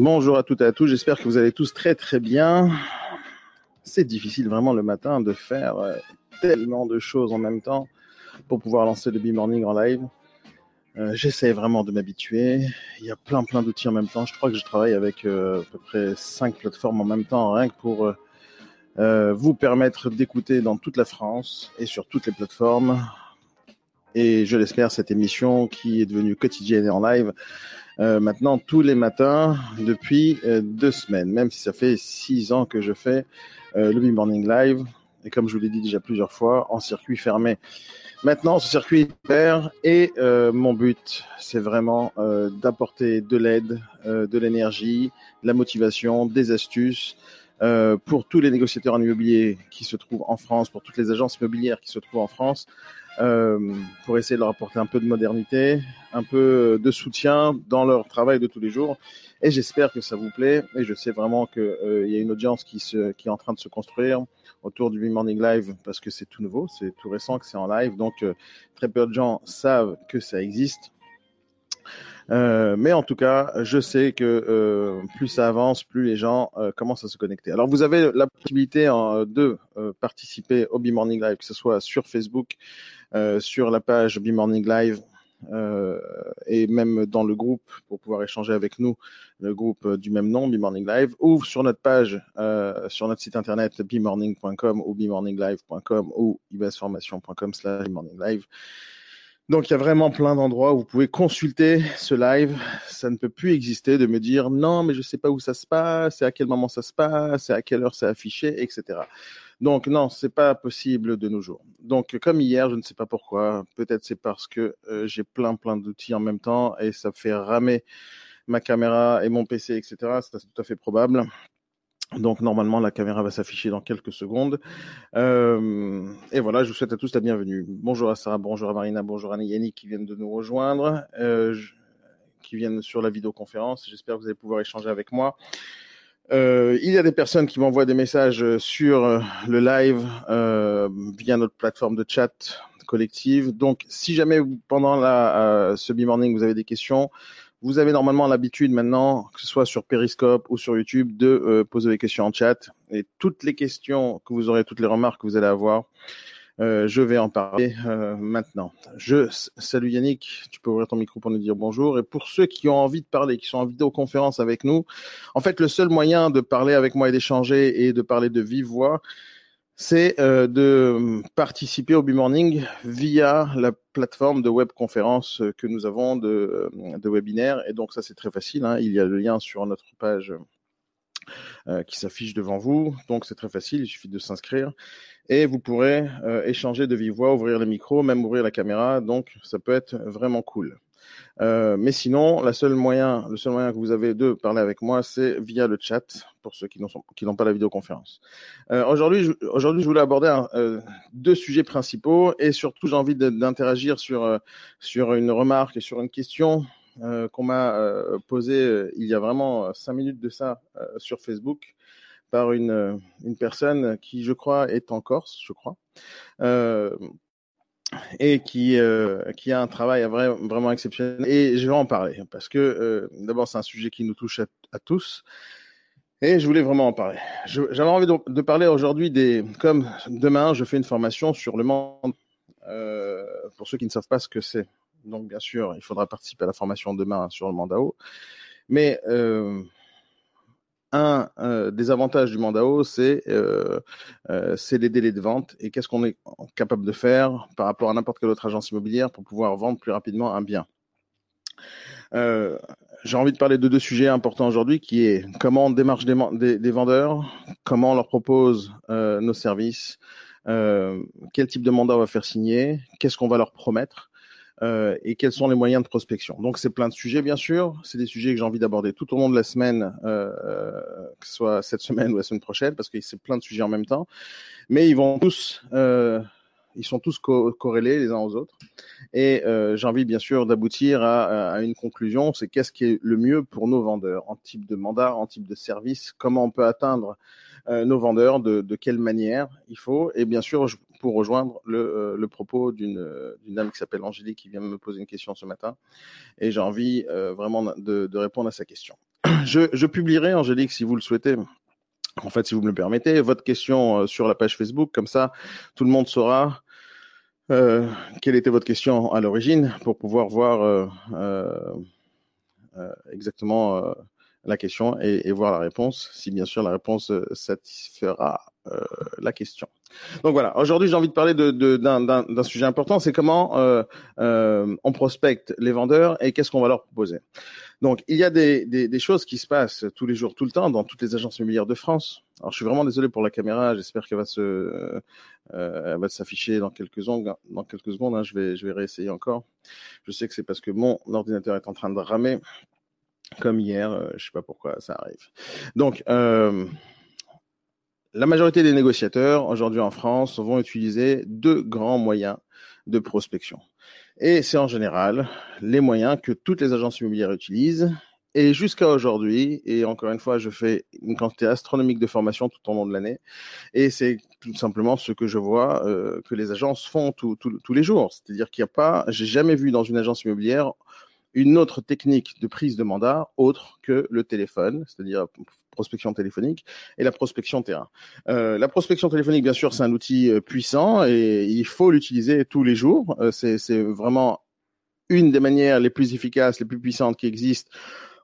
Bonjour à toutes et à tous, j'espère que vous allez tous très très bien. C'est difficile vraiment le matin de faire euh, tellement de choses en même temps pour pouvoir lancer le B-Morning en live. Euh, J'essaie vraiment de m'habituer. Il y a plein plein d'outils en même temps. Je crois que je travaille avec euh, à peu près cinq plateformes en même temps, rien que pour vous permettre d'écouter dans toute la France et sur toutes les plateformes. Et je l'espère, cette émission qui est devenue quotidienne et en live euh, maintenant tous les matins depuis euh, deux semaines, même si ça fait six ans que je fais euh, le Morning Live, et comme je vous l'ai dit déjà plusieurs fois, en circuit fermé. Maintenant, ce circuit est ouvert et euh, mon but, c'est vraiment euh, d'apporter de l'aide, de l'énergie, de la motivation, des astuces euh, pour tous les négociateurs en immobilier qui se trouvent en France, pour toutes les agences immobilières qui se trouvent en France, pour essayer de leur apporter un peu de modernité, un peu de soutien dans leur travail de tous les jours. Et j'espère que ça vous plaît. Et je sais vraiment qu'il euh, y a une audience qui, se, qui est en train de se construire autour du Morning Live parce que c'est tout nouveau, c'est tout récent que c'est en live. Donc euh, très peu de gens savent que ça existe. Euh, mais en tout cas, je sais que euh, plus ça avance, plus les gens euh, commencent à se connecter. Alors, vous avez la possibilité en, de participer au B-Morning Live, que ce soit sur Facebook, sur la page B-Morning Live, et même dans le groupe pour pouvoir échanger avec nous, le groupe du même nom, B-Morning Live, ou sur notre page, sur notre site internet bmorning.com ou bmorninglive.com ou ibasformation.com slash bmorninglive. Donc il y a vraiment plein d'endroits où vous pouvez consulter ce live. Ça ne peut plus exister de me dire non, mais je sais pas où ça se passe, c'est à quel moment ça se passe, c'est à quelle heure c'est affiché, etc. Donc non, c'est pas possible de nos jours. Donc comme hier, je ne sais pas pourquoi. Peut-être c'est parce que euh, j'ai plein plein d'outils en même temps et ça fait ramer ma caméra et mon PC, etc. C'est tout à fait probable. Donc normalement la caméra va s'afficher dans quelques secondes. Euh, et voilà, je vous souhaite à tous la bienvenue. Bonjour à Sarah, bonjour à Marina, bonjour à Yannick qui viennent de nous rejoindre, euh, qui viennent sur la vidéoconférence. J'espère que vous allez pouvoir échanger avec moi. Euh, il y a des personnes qui m'envoient des messages sur euh, le live euh, via notre plateforme de chat collective. Donc, si jamais pendant la, euh, ce B-Morning vous avez des questions, vous avez normalement l'habitude maintenant, que ce soit sur Periscope ou sur YouTube, de euh, poser des questions en chat. Et toutes les questions que vous aurez, toutes les remarques que vous allez avoir, euh, je vais en parler euh, maintenant. Je salut Yannick, tu peux ouvrir ton micro pour nous dire bonjour. Et pour ceux qui ont envie de parler, qui sont en vidéoconférence avec nous, en fait, le seul moyen de parler avec moi et d'échanger et de parler de vive voix, c'est euh, de participer au B-Morning via la plateforme de webconférence que nous avons de, de webinaire. Et donc ça, c'est très facile. Hein. Il y a le lien sur notre page euh, qui s'affiche devant vous. Donc c'est très facile, il suffit de s'inscrire. Et vous pourrez euh, échanger de vive voix, ouvrir le micro, même ouvrir la caméra. Donc ça peut être vraiment cool. Euh, mais sinon, la seule moyen, le seul moyen que vous avez de parler avec moi, c'est via le chat pour ceux qui n'ont pas la vidéoconférence. Euh, aujourd'hui, je, aujourd'hui, je voulais aborder un, euh, deux sujets principaux et surtout, j'ai envie d'interagir sur euh, sur une remarque et sur une question euh, qu'on m'a posée il y a vraiment cinq minutes de ça sur Facebook par une une personne qui, je crois, est en Corse, je crois. Et qui, euh, qui a un travail vrai, vraiment exceptionnel. Et je vais en parler parce que euh, d'abord, c'est un sujet qui nous touche à, tous. Et je voulais vraiment en parler. J'avais envie de, parler aujourd'hui des. Comme demain, je fais une formation sur le monde. Euh, pour ceux qui ne savent pas ce que c'est. Donc, bien sûr, il faudra participer à la formation demain sur le Mandao. Mais un euh, des avantages du Mandao, c'est euh, euh, les délais de vente et qu'est-ce qu'on est capable de faire par rapport à n'importe quelle autre agence immobilière pour pouvoir vendre plus rapidement un bien. J'ai envie de parler de deux sujets importants aujourd'hui, qui est comment on démarche des, des, vendeurs, comment on leur propose nos services, quel type de mandat on va faire signer, qu'est-ce qu'on va leur promettre euh, et quels sont les moyens de prospection. Donc c'est plein de sujets bien sûr, c'est des sujets que j'ai envie d'aborder tout au long de la semaine, euh, que ce soit cette semaine ou la semaine prochaine, parce que c'est plein de sujets en même temps, mais ils vont tous, euh, ils sont tous co corrélés les uns aux autres, et j'ai envie bien sûr d'aboutir à, une conclusion, c'est qu'est-ce qui est le mieux pour nos vendeurs en type de mandat, en type de service, comment on peut atteindre nos vendeurs, de, quelle manière il faut? Et bien sûr, pour rejoindre le, euh, propos d'une dame qui s'appelle Angélique qui vient me poser une question ce matin. Et j'ai envie euh, vraiment de, répondre à sa question. je, publierai, Angélique, si vous le souhaitez, en fait, si vous me le permettez, votre question euh, sur la page Facebook, comme ça, tout le monde saura euh, quelle était votre question à l'origine pour pouvoir voir euh, euh, euh exactement euh, la question et, voir la réponse, si bien sûr la réponse satisfera la question. Donc voilà, aujourd'hui j'ai envie de parler d'un sujet important, c'est comment on prospecte les vendeurs et qu'est-ce qu'on va leur proposer. Donc, il y a des, choses qui se passent tous les jours, tout le temps, dans toutes les agences immobilières de France. Alors, je suis vraiment désolé pour la caméra. J'espère qu'elle va se, euh, s'afficher dans quelques secondes. Dans quelques secondes, hein, je vais, je vais réessayer encore. Je sais que c'est parce que mon ordinateur est en train de ramer, comme hier. Euh, je sais pas pourquoi ça arrive. Donc, euh, la majorité des négociateurs aujourd'hui en France vont utiliser deux grands moyens de prospection. Et c'est en général les moyens que toutes les agences immobilières utilisent. Et jusqu'à aujourd'hui, et encore une fois, je fais une quantité astronomique de formations tout au long de l'année, et c'est tout simplement ce que je vois euh, que les agences font tous les jours. C'est-à-dire qu'il n'y a pas, j'ai jamais vu dans une agence immobilière une autre technique de prise de mandat autre que le téléphone, c'est-à-dire prospection téléphonique et la prospection terrain. Euh, la prospection téléphonique, bien sûr, c'est un outil euh, puissant et il faut l'utiliser tous les jours. Euh, c'est vraiment une des manières les plus efficaces, les plus puissantes qui existent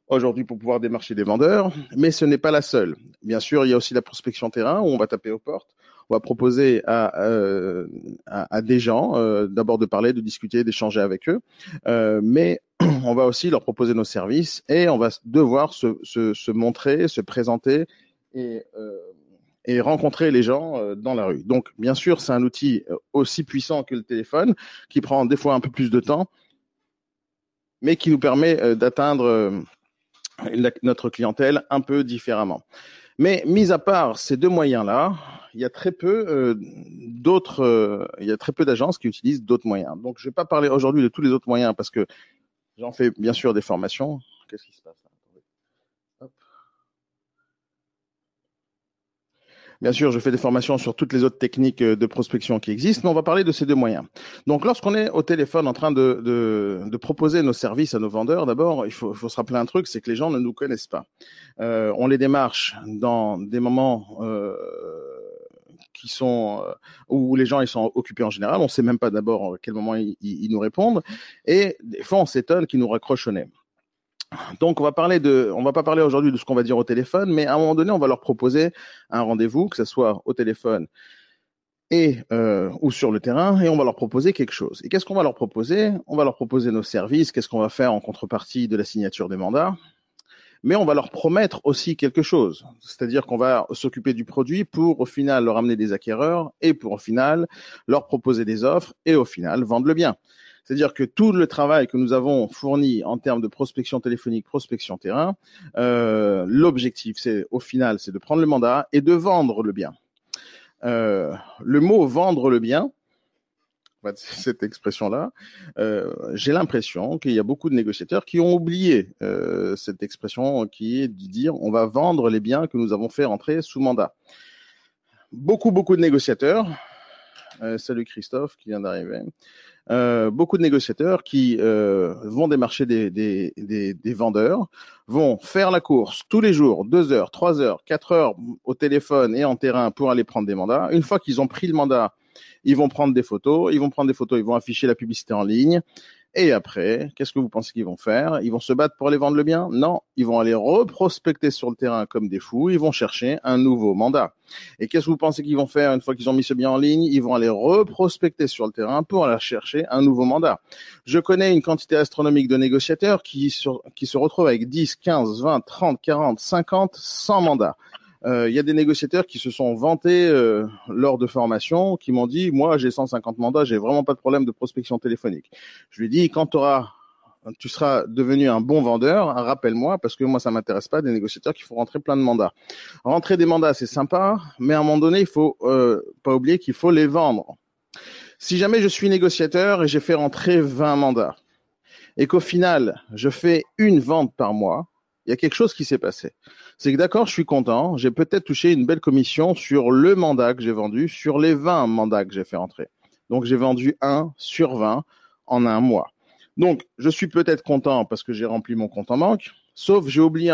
aujourd'hui pour pouvoir démarcher des vendeurs, mais ce n'est pas la seule. Bien sûr, il y a aussi la prospection terrain où on va taper aux portes, on va proposer à, euh, des gens euh, d'abord de parler, de discuter, d'échanger avec eux, euh, mais on va aussi leur proposer nos services et on va devoir se, montrer, se présenter et, rencontrer les gens dans la rue. Donc, bien sûr, c'est un outil aussi puissant que le téléphone, qui prend des fois un peu plus de temps, mais qui nous permet d'atteindre notre clientèle un peu différemment. Mais mis à part ces deux moyens-là, il y a très peu euh, d'autres, euh, il y a très peu d'agences qui utilisent d'autres moyens. Donc, je vais pas parler aujourd'hui de tous les autres moyens parce que j'en fais bien sûr des formations. Qu'est-ce qui se passe? Bien sûr, je fais des formations sur toutes les autres techniques euh, de prospection qui existent, mais on va parler de ces deux moyens. Donc, lorsqu'on est au téléphone en train de, de, proposer nos services à nos vendeurs, d'abord, il faut, se rappeler un truc, c'est que les gens ne nous connaissent pas. Euh, on les démarche dans des moments euh, qui sont où les gens ils sont occupés en général. On ne sait même pas d'abord à quel moment ils, ils, nous répondent, et des fois on s'étonne qu'ils nous raccrochent au nez. Donc, on va parler de, on va pas parler aujourd'hui de ce qu'on va dire au téléphone, mais à un moment donné, on va leur proposer un rendez-vous, que ce soit au téléphone et euh, ou sur le terrain, et on va leur proposer quelque chose. Et qu'est-ce qu'on va leur proposer? On va leur proposer nos services. Qu'est-ce qu'on va faire en contrepartie de la signature des mandats mais on va leur promettre aussi quelque chose. C'est-à-dire qu'on va s'occuper du produit pour au final leur amener des acquéreurs et pour au final leur proposer des offres et au final vendre le bien. C'est-à-dire que tout le travail que nous avons fourni en termes de prospection téléphonique, prospection terrain, euh, l'objectif, c'est au final, c'est de prendre le mandat et de vendre le bien. Euh, le mot vendre le bien, cette expression-là, euh, j'ai l'impression qu'il y a beaucoup de négociateurs qui ont oublié cette expression qui est de dire on va vendre les biens que nous avons fait rentrer sous mandat. Beaucoup, beaucoup de négociateurs, euh, salut Christophe qui vient d'arriver, euh, beaucoup de négociateurs qui euh, vont démarcher des, des, des, des, vendeurs, vont faire la course tous les jours, deux heures, trois heures, quatre heures au téléphone et en terrain pour aller prendre des mandats. Une fois qu'ils ont pris le mandat, ils vont prendre des photos, ils vont prendre des photos, ils vont afficher la publicité en ligne, et après, qu'est-ce que vous pensez qu'ils vont faire? Ils vont se battre pour aller vendre le bien? Non, ils vont aller reprospecter sur le terrain comme des fous, ils vont chercher un nouveau mandat. Et qu'est-ce que vous pensez qu'ils vont faire une fois qu'ils ont mis ce bien en ligne? Ils vont aller reprospecter sur le terrain pour aller chercher un nouveau mandat. Je connais une quantité astronomique de négociateurs qui, se retrouvent avec 10, 15, 20, 30, 40, 50, 100 mandats. Il euh, y a des négociateurs qui se sont vantés euh, lors de formation, qui m'ont dit, moi j'ai 150 mandats, j'ai vraiment pas de problème de prospection téléphonique. Je lui ai dit, quand auras, tu seras devenu un bon vendeur, rappelle-moi, parce que moi ça m'intéresse pas des négociateurs qui font rentrer plein de mandats. Rentrer des mandats c'est sympa, mais à un moment donné il faut euh, pas oublier qu'il faut les vendre. Si jamais je suis négociateur et j'ai fait rentrer 20 mandats, et qu'au final je fais une vente par mois, il y a quelque chose qui s'est passé. C'est que d'accord, je suis content, j'ai peut-être touché une belle commission sur le mandat que j'ai vendu, sur les 20 mandats que j'ai fait entrer. Donc j'ai vendu 1 sur 20 en un mois. Donc je suis peut-être content parce que j'ai rempli mon compte en banque, Sauf, j'ai oublié,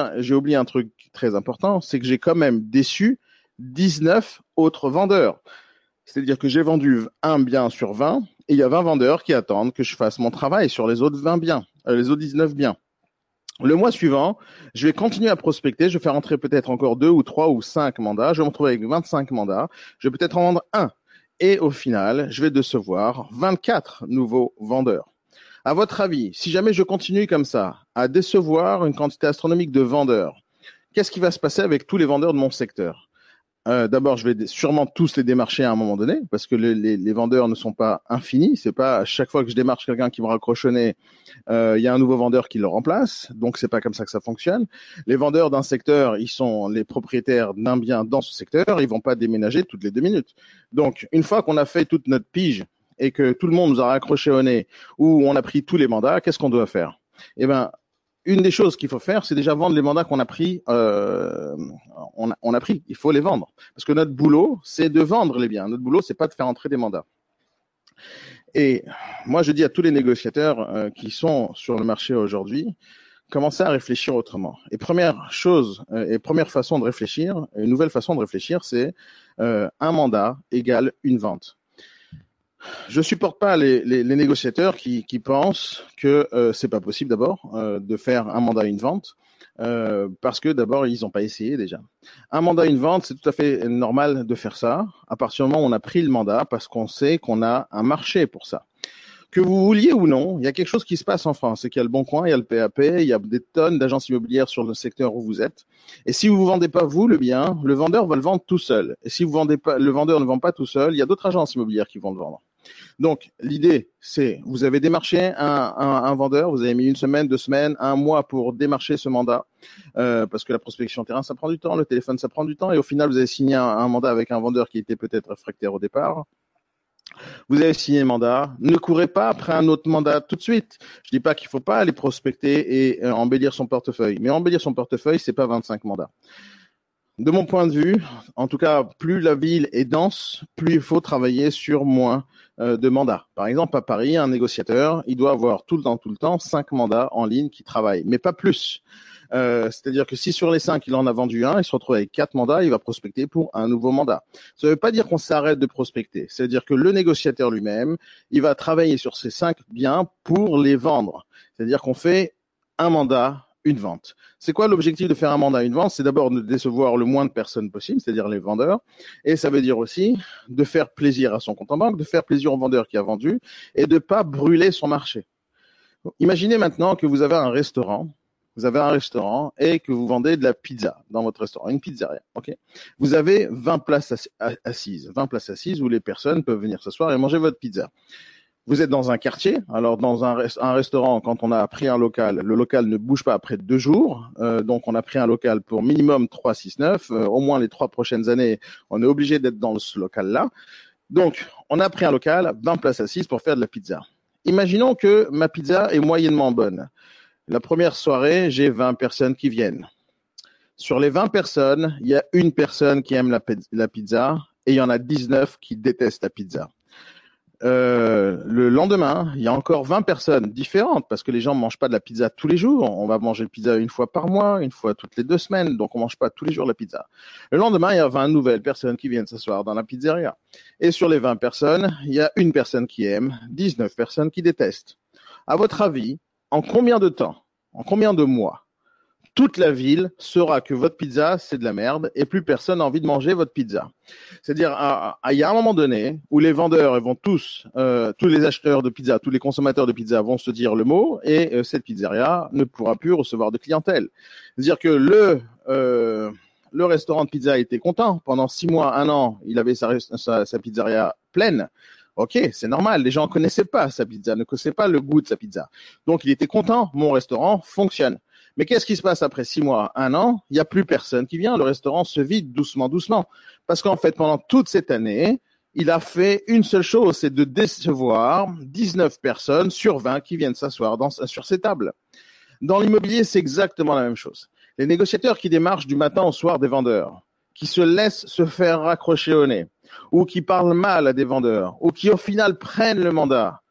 un truc très important, c'est que j'ai quand même déçu 19 autres vendeurs. C'est-à-dire que j'ai vendu un bien sur 20 et il y a 20 vendeurs qui attendent que je fasse mon travail sur les autres 20 biens, euh, les autres 19 biens. Le mois suivant, je vais continuer à prospecter. Je vais faire entrer peut-être encore deux ou trois ou cinq mandats. Je vais me retrouver avec 25 mandats. Je vais peut-être en vendre un. Et au final, je vais décevoir 24 nouveaux vendeurs. À votre avis, si jamais je continue comme ça, à décevoir une quantité astronomique de vendeurs, qu'est-ce qui va se passer avec tous les vendeurs de mon secteur? Euh, D'abord, je vais sûrement tous les démarcher à un moment donné, parce que les, vendeurs ne sont pas infinis. C'est pas à chaque fois que je démarche quelqu'un qui me raccrochonner, euh, il y a un nouveau vendeur qui le remplace. Donc, c'est pas comme ça que ça fonctionne. Les vendeurs d'un secteur, ils sont les propriétaires d'un bien dans ce secteur. Ils vont pas déménager toutes les deux minutes. Donc, une fois qu'on a fait toute notre pige et que tout le monde nous a raccroché au nez ou on a pris tous les mandats, qu'est-ce qu'on doit faire? Eh ben, une des choses qu'il faut faire, c'est déjà vendre les mandats qu'on a pris. Euh, on, a, on, a, pris. Il faut les vendre parce que notre boulot, c'est de vendre les biens. Notre boulot, c'est pas de faire entrer des mandats. Et moi, je dis à tous les négociateurs euh, qui sont sur le marché aujourd'hui, commencez à réfléchir autrement. Et première chose, euh, et première façon de réfléchir, une nouvelle façon de réfléchir, c'est euh, un mandat égale une vente je supporte pas les, négociateurs qui, pensent que euh, c'est pas possible d'abord euh, de faire un mandat une vente euh, parce que d'abord ils n'ont pas essayé déjà. Un mandat une vente, c'est tout à fait normal de faire ça à partir du moment où on a pris le mandat parce qu'on sait qu'on a un marché pour ça. Que vous vouliez ou non, il y a quelque chose qui se passe en France, c'est qu'il y a le Bon Coin, il y a le PAP, il y a des tonnes d'agences immobilières sur le secteur où vous êtes. Et si vous vous vendez pas vous le bien, le vendeur va le vendre tout seul. Et si vous vendez pas, le vendeur ne vend pas tout seul, il y a d'autres agences immobilières qui vont le vendre. Donc, l'idée, c'est, vous avez démarché un, vendeur, vous avez mis une semaine, deux semaines, un mois pour démarcher ce mandat, euh, parce que la prospection terrain, ça prend du temps, le téléphone, ça prend du temps, et au final, vous avez signé un, mandat avec un vendeur qui était peut-être réfractaire au départ. Vous avez signé un mandat, ne courez pas après un autre mandat tout de suite. Je dis pas qu'il faut pas aller prospecter et euh, embellir son portefeuille, mais embellir son portefeuille, c'est pas 25 mandats de mon point de vue, en tout cas, plus la ville est dense, plus il faut travailler sur moins de mandats. Par exemple, à Paris, un négociateur, il doit avoir tout le temps, tout le temps, cinq mandats en ligne qui travaillent, mais pas plus. Euh, C'est-à-dire que si sur les cinq, il en a vendu un, il se retrouve avec quatre mandats, il va prospecter pour un nouveau mandat. Ça ne veut pas dire qu'on s'arrête de prospecter. C'est-à-dire que le négociateur lui-même, il va travailler sur ces cinq biens pour les vendre. C'est-à-dire qu'on fait un mandat une vente. C'est quoi l'objectif de faire un mandat une vente? C'est d'abord de décevoir le moins de personnes possible, c'est-à-dire les vendeurs, et ça veut dire aussi de faire plaisir à son compte en banque, de faire plaisir au vendeur qui a vendu, et de pas brûler son marché. Imaginez maintenant que vous avez un restaurant, vous avez un restaurant et que vous vendez de la pizza dans votre restaurant, une pizzeria, Vous avez 20 places assises, 20 places assises où les personnes peuvent venir s'asseoir et manger votre pizza. Vous êtes dans un quartier, alors dans un, restaurant, quand on a pris un local, le local ne bouge pas après deux jours, euh, donc on a pris un local pour minimum 3, 6, 9, euh, au moins les trois prochaines années, on est obligé d'être dans ce local-là. Donc, on a pris un local, 20 places assises pour faire de la pizza. Imaginons que ma pizza est moyennement bonne. La première soirée, j'ai 20 personnes qui viennent. Sur les 20 personnes, il y a une personne qui aime la, la pizza et il y en a 19 qui détestent la pizza. Euh, le lendemain, il y a encore 20 personnes différentes parce que les gens ne mangent pas de la pizza tous les jours. On va manger la pizza une fois par mois, une fois toutes les deux semaines, donc on mange pas tous les jours la pizza. Le lendemain, il y a 20 nouvelles personnes qui viennent s'asseoir dans la pizzeria. Et sur les 20 personnes, il y a une personne qui aime, 19 personnes qui détestent. À votre avis, en combien de temps, en combien de mois, toute la ville saura que votre pizza, c'est de la merde et plus personne n'a envie de manger votre pizza. C'est-à-dire, il y a un moment donné où les vendeurs vont tous, euh, tous les acheteurs de pizza, tous les consommateurs de pizza vont se dire le mot et euh, cette pizzeria ne pourra plus recevoir de clientèle. C'est-à-dire que le euh, le restaurant de pizza était content pendant six mois, un an, il avait sa, sa, sa pizzeria pleine. Ok, c'est normal. Les gens connaissaient pas sa pizza, ne connaissaient pas le goût de sa pizza. Donc, il était content. Mon restaurant fonctionne. Mais qu'est-ce qui se passe après six mois, un an? Il n'y a plus personne qui vient. Le restaurant se vide doucement, doucement. Parce qu'en fait, pendant toute cette année, il a fait une seule chose, c'est de décevoir 19 personnes sur 20 qui viennent s'asseoir sur ces tables. Dans l'immobilier, c'est exactement la même chose. Les négociateurs qui démarchent du matin au soir des vendeurs, qui se laissent se faire raccrocher au nez, ou qui parlent mal à des vendeurs, ou qui au final prennent le mandat,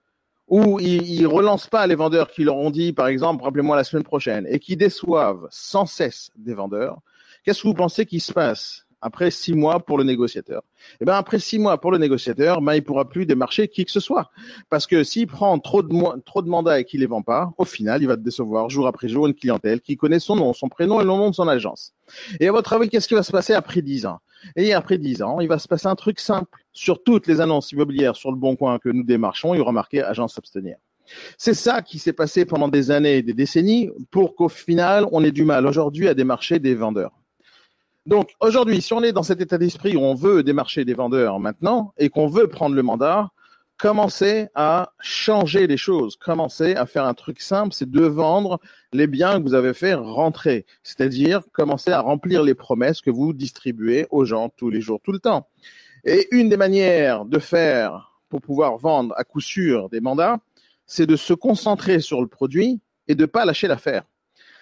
où ils, ne relancent pas les vendeurs qui leur ont dit, par exemple, rappelez-moi la semaine prochaine, et qui déçoivent sans cesse des vendeurs, qu'est-ce que vous pensez qui se passe après six mois pour le négociateur? Eh ben après six mois pour le négociateur, ben il pourra plus démarcher qui que ce soit, parce que s'il prend trop de trop de mandats et qu'il les vend pas, au final il va te décevoir jour après jour une clientèle qui connaît son nom, son prénom et le nom de son agence. Et à votre avis, qu'est-ce qui va se passer après dix ans? Et après dix ans, il va se passer un truc simple sur toutes les annonces immobilières sur le Bon Coin que nous démarchons, il y aura marqué agence s'abstenir. C'est ça qui s'est passé pendant des années et des décennies pour qu'au final, on ait du mal aujourd'hui à démarcher des vendeurs. Donc aujourd'hui, si on est dans cet état d'esprit où on veut démarcher des vendeurs maintenant et qu'on veut prendre le mandat, commencez à changer les choses, commencez à faire un truc simple, c'est de vendre les biens que vous avez fait rentrer, c'est-à-dire commencer à remplir les promesses que vous distribuez aux gens tous les jours, tout le temps. Et une des manières de faire pour pouvoir vendre à coup sûr des mandats, c'est de se concentrer sur le produit et de pas lâcher l'affaire.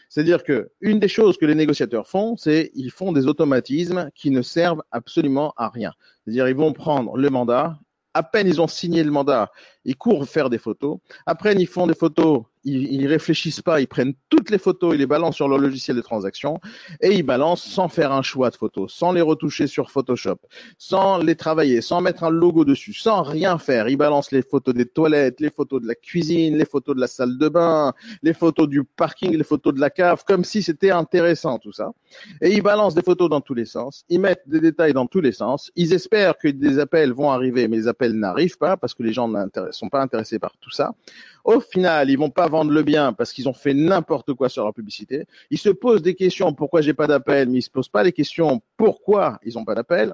C'est-à-dire que une des choses que les négociateurs font, c'est ils font des automatismes qui ne servent absolument à rien. C'est-à-dire ils vont prendre le mandat, à peine ils ont signé le mandat, ils courent faire des photos. Après, ils font des photos ils, ils réfléchissent pas, ils prennent toutes les photos, ils les balancent sur leur logiciel de transaction et ils balancent sans faire un choix de photos, sans les retoucher sur Photoshop, sans les travailler, sans mettre un logo dessus, sans rien faire. Ils balancent les photos des toilettes, les photos de la cuisine, les photos de la salle de bain, les photos du parking, les photos de la cave, comme si c'était intéressant tout ça. Et ils balancent des photos dans tous les sens, ils mettent des détails dans tous les sens, ils espèrent que des appels vont arriver, mais les appels n'arrivent pas parce que les gens ne sont pas intéressés par tout ça. Au final, ils vont pas vendre le bien parce qu'ils ont fait n'importe quoi sur leur publicité. Ils se posent des questions pourquoi j'ai pas d'appel, mais ils se posent pas les questions pourquoi ils ont pas d'appel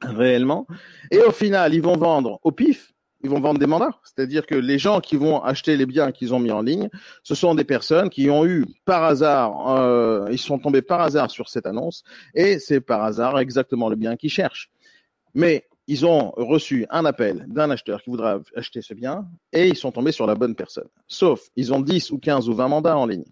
réellement. Et au final, ils vont vendre au pif. Ils vont vendre des mandats, c'est-à-dire que les gens qui vont acheter les biens qu'ils ont mis en ligne, ce sont des personnes qui ont eu par hasard, euh, ils sont tombés par hasard sur cette annonce, et c'est par hasard exactement le bien qu'ils cherchent. Mais ils ont reçu un appel d'un acheteur qui voudra acheter ce bien et ils sont tombés sur la bonne personne. Sauf, ils ont 10 ou 15 ou 20 mandats en ligne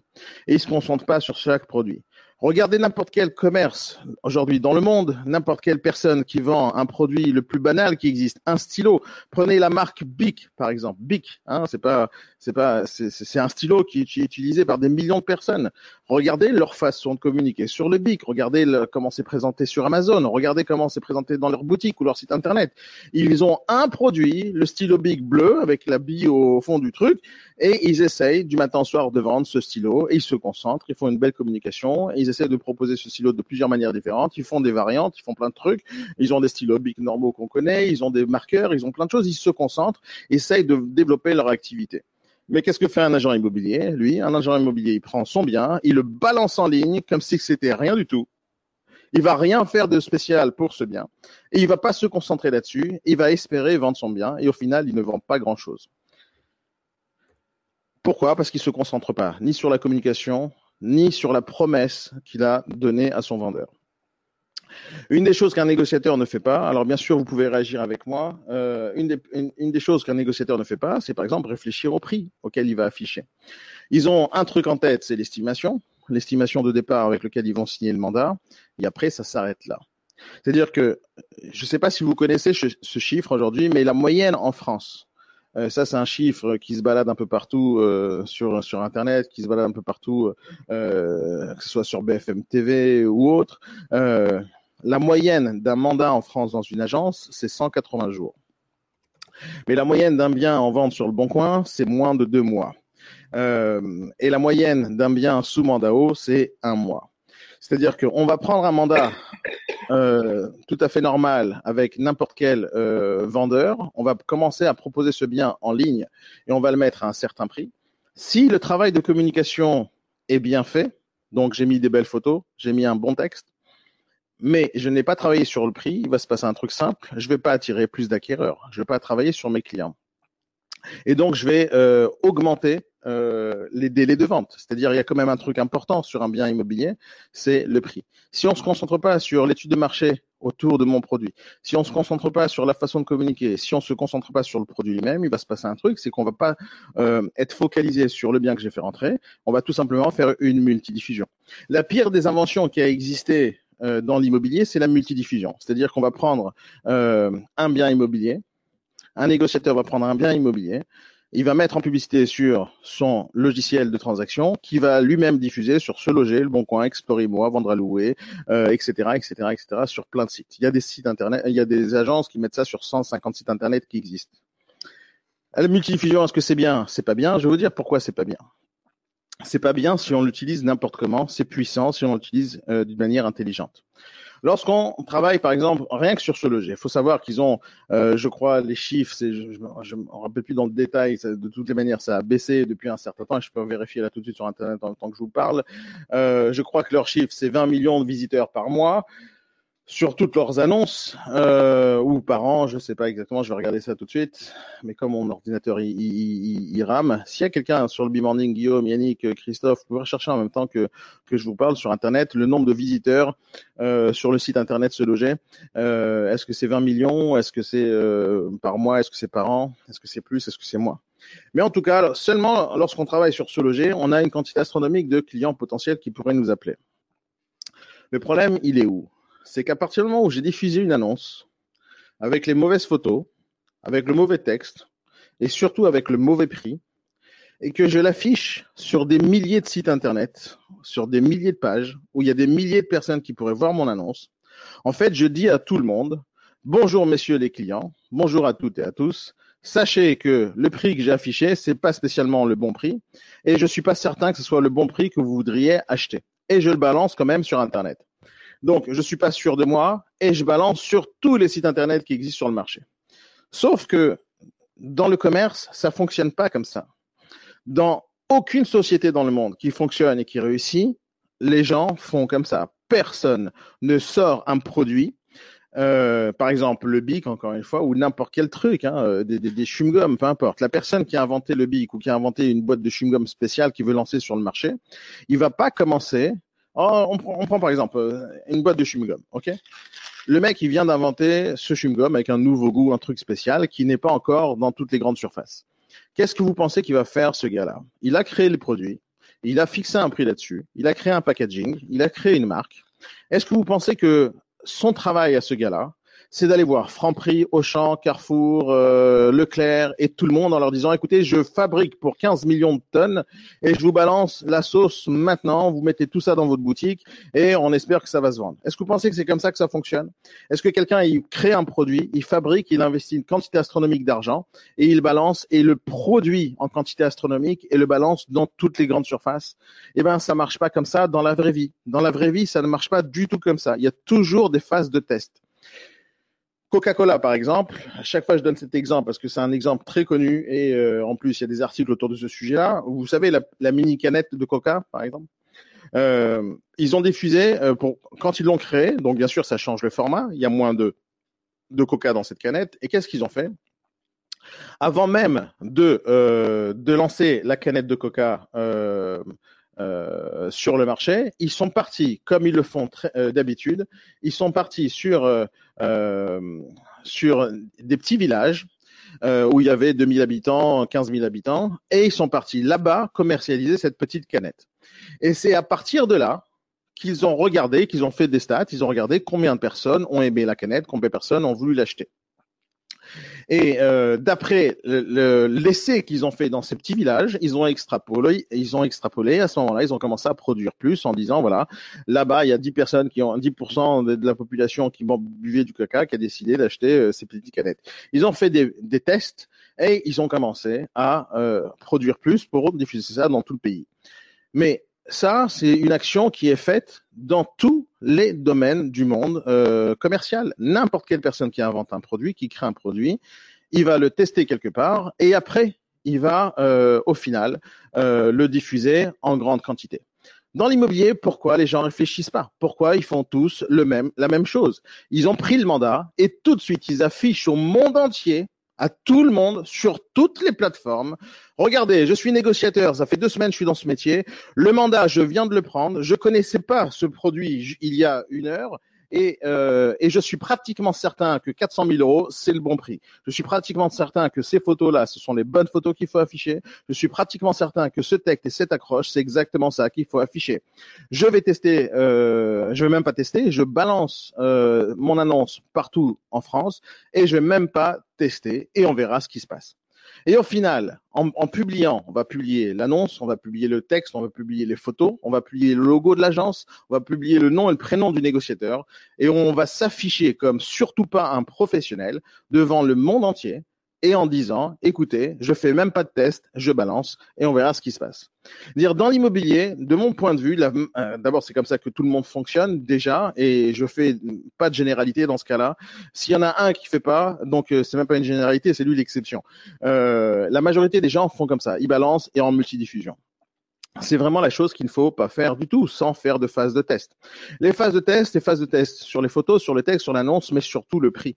et ils se concentrent pas sur chaque produit. Regardez n'importe quel commerce aujourd'hui dans le monde, n'importe quelle personne qui vend un produit le plus banal qui existe, un stylo. Prenez la marque Bic par exemple. Bic, hein, c'est pas, c'est pas, c'est un stylo qui, est utilisé par des millions de personnes. Regardez leur façon de communiquer sur le Bic. Regardez comment c'est présenté sur Amazon. Regardez comment c'est présenté dans leur boutique ou leur site internet. Ils ont un produit, le stylo Bic bleu avec la bille au fond du truc, et ils essayent du matin au soir de vendre ce stylo et ils se concentrent. Ils font une belle communication. Ils essaient de proposer ce stylo de plusieurs manières différentes. Ils font des variantes, ils font plein de trucs. Ils ont des stylos Bic normaux qu'on connaît, ils ont des marqueurs, ils ont plein de choses. Ils se concentrent, essayent de développer leur activité. Mais qu'est-ce que fait un agent immobilier Lui, un agent immobilier, il prend son bien, il le balance en ligne comme si c'était rien du tout. Il va rien faire de spécial pour ce bien. Et il va pas se concentrer là-dessus. Il va espérer vendre son bien. Et au final, il ne vend pas grand-chose. Pourquoi? Parce qu'il se concentre pas ni sur la communication, ni sur la promesse qu'il a donnée à son vendeur. Une des choses qu'un négociateur ne fait pas, alors bien sûr vous pouvez réagir avec moi, euh, une, des, une, des, choses qu'un négociateur ne fait pas, c'est par exemple réfléchir au prix auquel il va afficher. Ils ont un truc en tête, c'est l'estimation, l'estimation de départ avec lequel ils vont signer le mandat, et après ça s'arrête là. C'est-à-dire que, je ne sais pas si vous connaissez ce chiffre aujourd'hui, mais la moyenne en France euh, ça, c'est un chiffre qui se balade un peu partout euh, sur sur Internet, qui se balade un peu partout, euh, que ce soit sur BFM TV ou autre. la moyenne d'un mandat en France dans une agence, c'est 180 jours. Mais la moyenne d'un bien en vente sur le Bon Coin, c'est moins de deux mois. et la moyenne d'un bien sous mandat haut, c'est un mois. C'est-à-dire qu'on va prendre un mandat euh, tout à fait normal avec n'importe quel euh, vendeur. On va commencer à proposer ce bien en ligne et on va le mettre à un certain prix. Si le travail de communication est bien fait, donc j'ai mis des belles photos, j'ai mis un bon texte, mais je n'ai pas travaillé sur le prix, il va se passer un truc simple, je ne vais pas attirer plus d'acquéreurs, je ne vais pas travailler sur mes clients. Et donc, je vais euh, augmenter euh, les délais de vente. C'est-à-dire, il y a quand même un truc important sur un bien immobilier, c'est le prix. Si on se concentre pas sur l'étude de marché autour de mon produit, si on se concentre pas sur la façon de communiquer, si on se concentre pas sur le produit lui-même, il va se passer un truc, c'est qu'on va pas euh, être focalisé sur le bien que j'ai fait rentrer. On va tout simplement faire une multidiffusion. La pire des inventions qui a existé euh, dans l'immobilier, c'est la multidiffusion. C'est-à-dire qu'on va prendre un bien immobilier, un négociateur va prendre un bien immobilier, il va mettre en publicité sur son logiciel de transaction qui va lui-même diffuser sur ce loger, le Bon Coin, Explorez-moi, Vendre à louer, etc., etc., etc., sur plein de sites. Il y a des sites internet, il y a des agences qui mettent ça sur 150 sites internet qui existent. La multidiffusion, est-ce que c'est bien? C'est pas bien. Je vais vous dire pourquoi c'est pas bien. C'est pas bien si on l'utilise n'importe comment. C'est puissant si on l'utilise euh, d'une manière intelligente. Lorsqu'on travaille, par exemple, rien que sur ce loger, il faut savoir qu'ils ont, euh, je crois, les chiffres, je ne me rappelle plus dans le détail, de toutes les manières, ça a baissé depuis un certain temps, je peux vérifier là tout de suite sur Internet en temps que je vous parle. Euh, je crois que leur chiffre, c'est 20 millions de visiteurs par mois sur toutes leurs annonces euh, ou par an, je ne sais pas exactement, je vais regarder ça tout de suite. Mais comme mon ordinateur il, rame, s'il y a quelqu'un sur le B-Morning, Guillaume, Yannick, Christophe, vous pouvez rechercher en même temps que, que je vous parle sur Internet. Le nombre de visiteurs euh, sur le site Internet se loger. Euh, est-ce que c'est 20 millions? Est-ce que c'est euh, par mois? Est-ce que c'est par an? Est-ce que c'est plus? Est-ce que c'est moins? Mais en tout cas, seulement lorsqu'on travaille sur ce loger, on a une quantité astronomique de clients potentiels qui pourraient nous appeler. Le problème, il est où? C'est qu'à partir du moment où j'ai diffusé une annonce avec les mauvaises photos, avec le mauvais texte et surtout avec le mauvais prix, et que je l'affiche sur des milliers de sites internet, sur des milliers de pages, où il y a des milliers de personnes qui pourraient voir mon annonce, en fait, je dis à tout le monde, bonjour messieurs les clients, bonjour à toutes et à tous, sachez que le prix que j'ai affiché, c'est pas spécialement le bon prix, et je suis pas certain que ce soit le bon prix que vous voudriez acheter. Et je le balance quand même sur Internet. Donc, je suis pas sûr de moi et je balance sur tous les sites internet qui existent sur le marché. Sauf que dans le commerce, ça fonctionne pas comme ça. Dans aucune société dans le monde qui fonctionne et qui réussit, les gens font comme ça. Personne ne sort un produit, euh, par exemple le bic encore une fois, ou n'importe quel truc, hein, euh, des, des, des peu importe. La personne qui a inventé le bic ou qui a inventé une boîte de chewing-gum spéciale qui veut lancer sur le marché, il va pas commencer Oh, on, prend, on, prend, par exemple euh, une boîte de chewing-gum, ok? Le mec, il vient d'inventer ce chewing-gum avec un nouveau goût, un truc spécial qui n'est pas encore dans toutes les grandes surfaces. Qu'est-ce que vous pensez qu'il va faire ce gars-là? Il a créé les produits, il a fixé un prix là-dessus, il a créé un packaging, il a créé une marque. Est-ce que vous pensez que son travail à ce gars-là, c'est d'aller voir Franprix, Auchan, Carrefour, euh, Leclerc et tout le monde en leur disant écoutez, je fabrique pour 15 millions de tonnes et je vous balance la sauce maintenant, vous mettez tout ça dans votre boutique et on espère que ça va se vendre. Est-ce que vous pensez que c'est comme ça que ça fonctionne? Est-ce que quelqu'un il crée un produit, il fabrique, il investit une quantité astronomique d'argent et il balance et le produit en quantité astronomique et le balance dans toutes les grandes surfaces? Eh ben ça marche pas comme ça dans la vraie vie. Dans la vraie vie, ça ne marche pas du tout comme ça. Il y a toujours des phases de test. Coca-Cola, par exemple, à chaque fois je donne cet exemple parce que c'est un exemple très connu et euh, en plus il y a des articles autour de ce sujet-là. Vous savez la, mini canette de Coca, par exemple. Euh, ils ont diffusé euh, pour quand ils l'ont créé. Donc bien sûr ça change le format. Il y a moins de de Coca dans cette canette. Et qu'est-ce qu'ils ont fait? Avant même de de lancer la canette de Coca euh, euh, sur le marché. Ils sont partis, comme ils le font euh, d'habitude, ils sont partis sur, euh, euh sur des petits villages où il y avait 2000 habitants, 15 000 habitants, et ils sont partis là-bas commercialiser cette petite canette. Et c'est à partir de là qu'ils ont regardé, qu'ils ont fait des stats, ils ont regardé combien de personnes ont aimé la canette, combien de personnes ont voulu l'acheter. Et euh, d'après l'essai qu'ils ont fait dans ces petits villages, ils ont extrapolé, ils ont extrapolé. À ce moment-là, ils ont commencé à produire plus en disant voilà, là-bas il y a 10 personnes qui ont 10% de, la population qui buvait du coca qui a décidé d'acheter euh, ces petites canettes. Ils ont fait des, des tests et ils ont commencé à euh, produire plus pour diffuser ça dans tout le pays. Mais ça, c'est une action qui est faite dans tous les domaines du monde euh, commercial. N'importe quelle personne qui invente un produit, qui crée un produit, il va le tester quelque part et après, il va euh, au final euh, le diffuser en grande quantité. Dans l'immobilier, pourquoi les gens réfléchissent pas? Pourquoi ils font tous le même, la même chose? Ils ont pris le mandat et tout de suite ils affichent au monde entier à tout le monde sur toutes les plateformes. Regardez, je suis négociateur, ça fait deux semaines que je suis dans ce métier. Le mandat, je viens de le prendre. Je connaissais pas ce produit il y a une heure et, euh, et je suis pratiquement certain que 400 000 euros, c'est le bon prix. Je suis pratiquement certain que ces photos-là, ce sont les bonnes photos qu'il faut afficher. Je suis pratiquement certain que ce texte et cette accroche, c'est exactement ça qu'il faut afficher. Je vais tester, euh, je vais même pas tester, je balance euh, mon annonce partout en France et je vais même pas tester et on verra ce qui se passe. Et au final, en, publiant, on va publier l'annonce, on va publier le texte, on va publier les photos, on va publier le logo de l'agence, on va publier le nom et le prénom du négociateur, et on va s'afficher comme surtout pas un professionnel devant le monde entier et en disant, écoutez, je fais même pas de test, je balance et on verra ce qui se passe. Dire dans l'immobilier, de mon point de vue, euh, d'abord c'est comme ça que tout le monde fonctionne déjà et je fais pas de généralité dans ce cas-là. S'il y en a un qui fait pas, donc euh, c'est même pas une généralité, c'est lui l'exception. Euh, la majorité des gens font comme ça, ils balancent et en multidiffusion. C'est vraiment la chose qu'il ne faut pas faire du tout sans faire de phase de test. Les phases de test, les phases de test sur les photos, sur le texte, sur l'annonce, mais surtout le prix.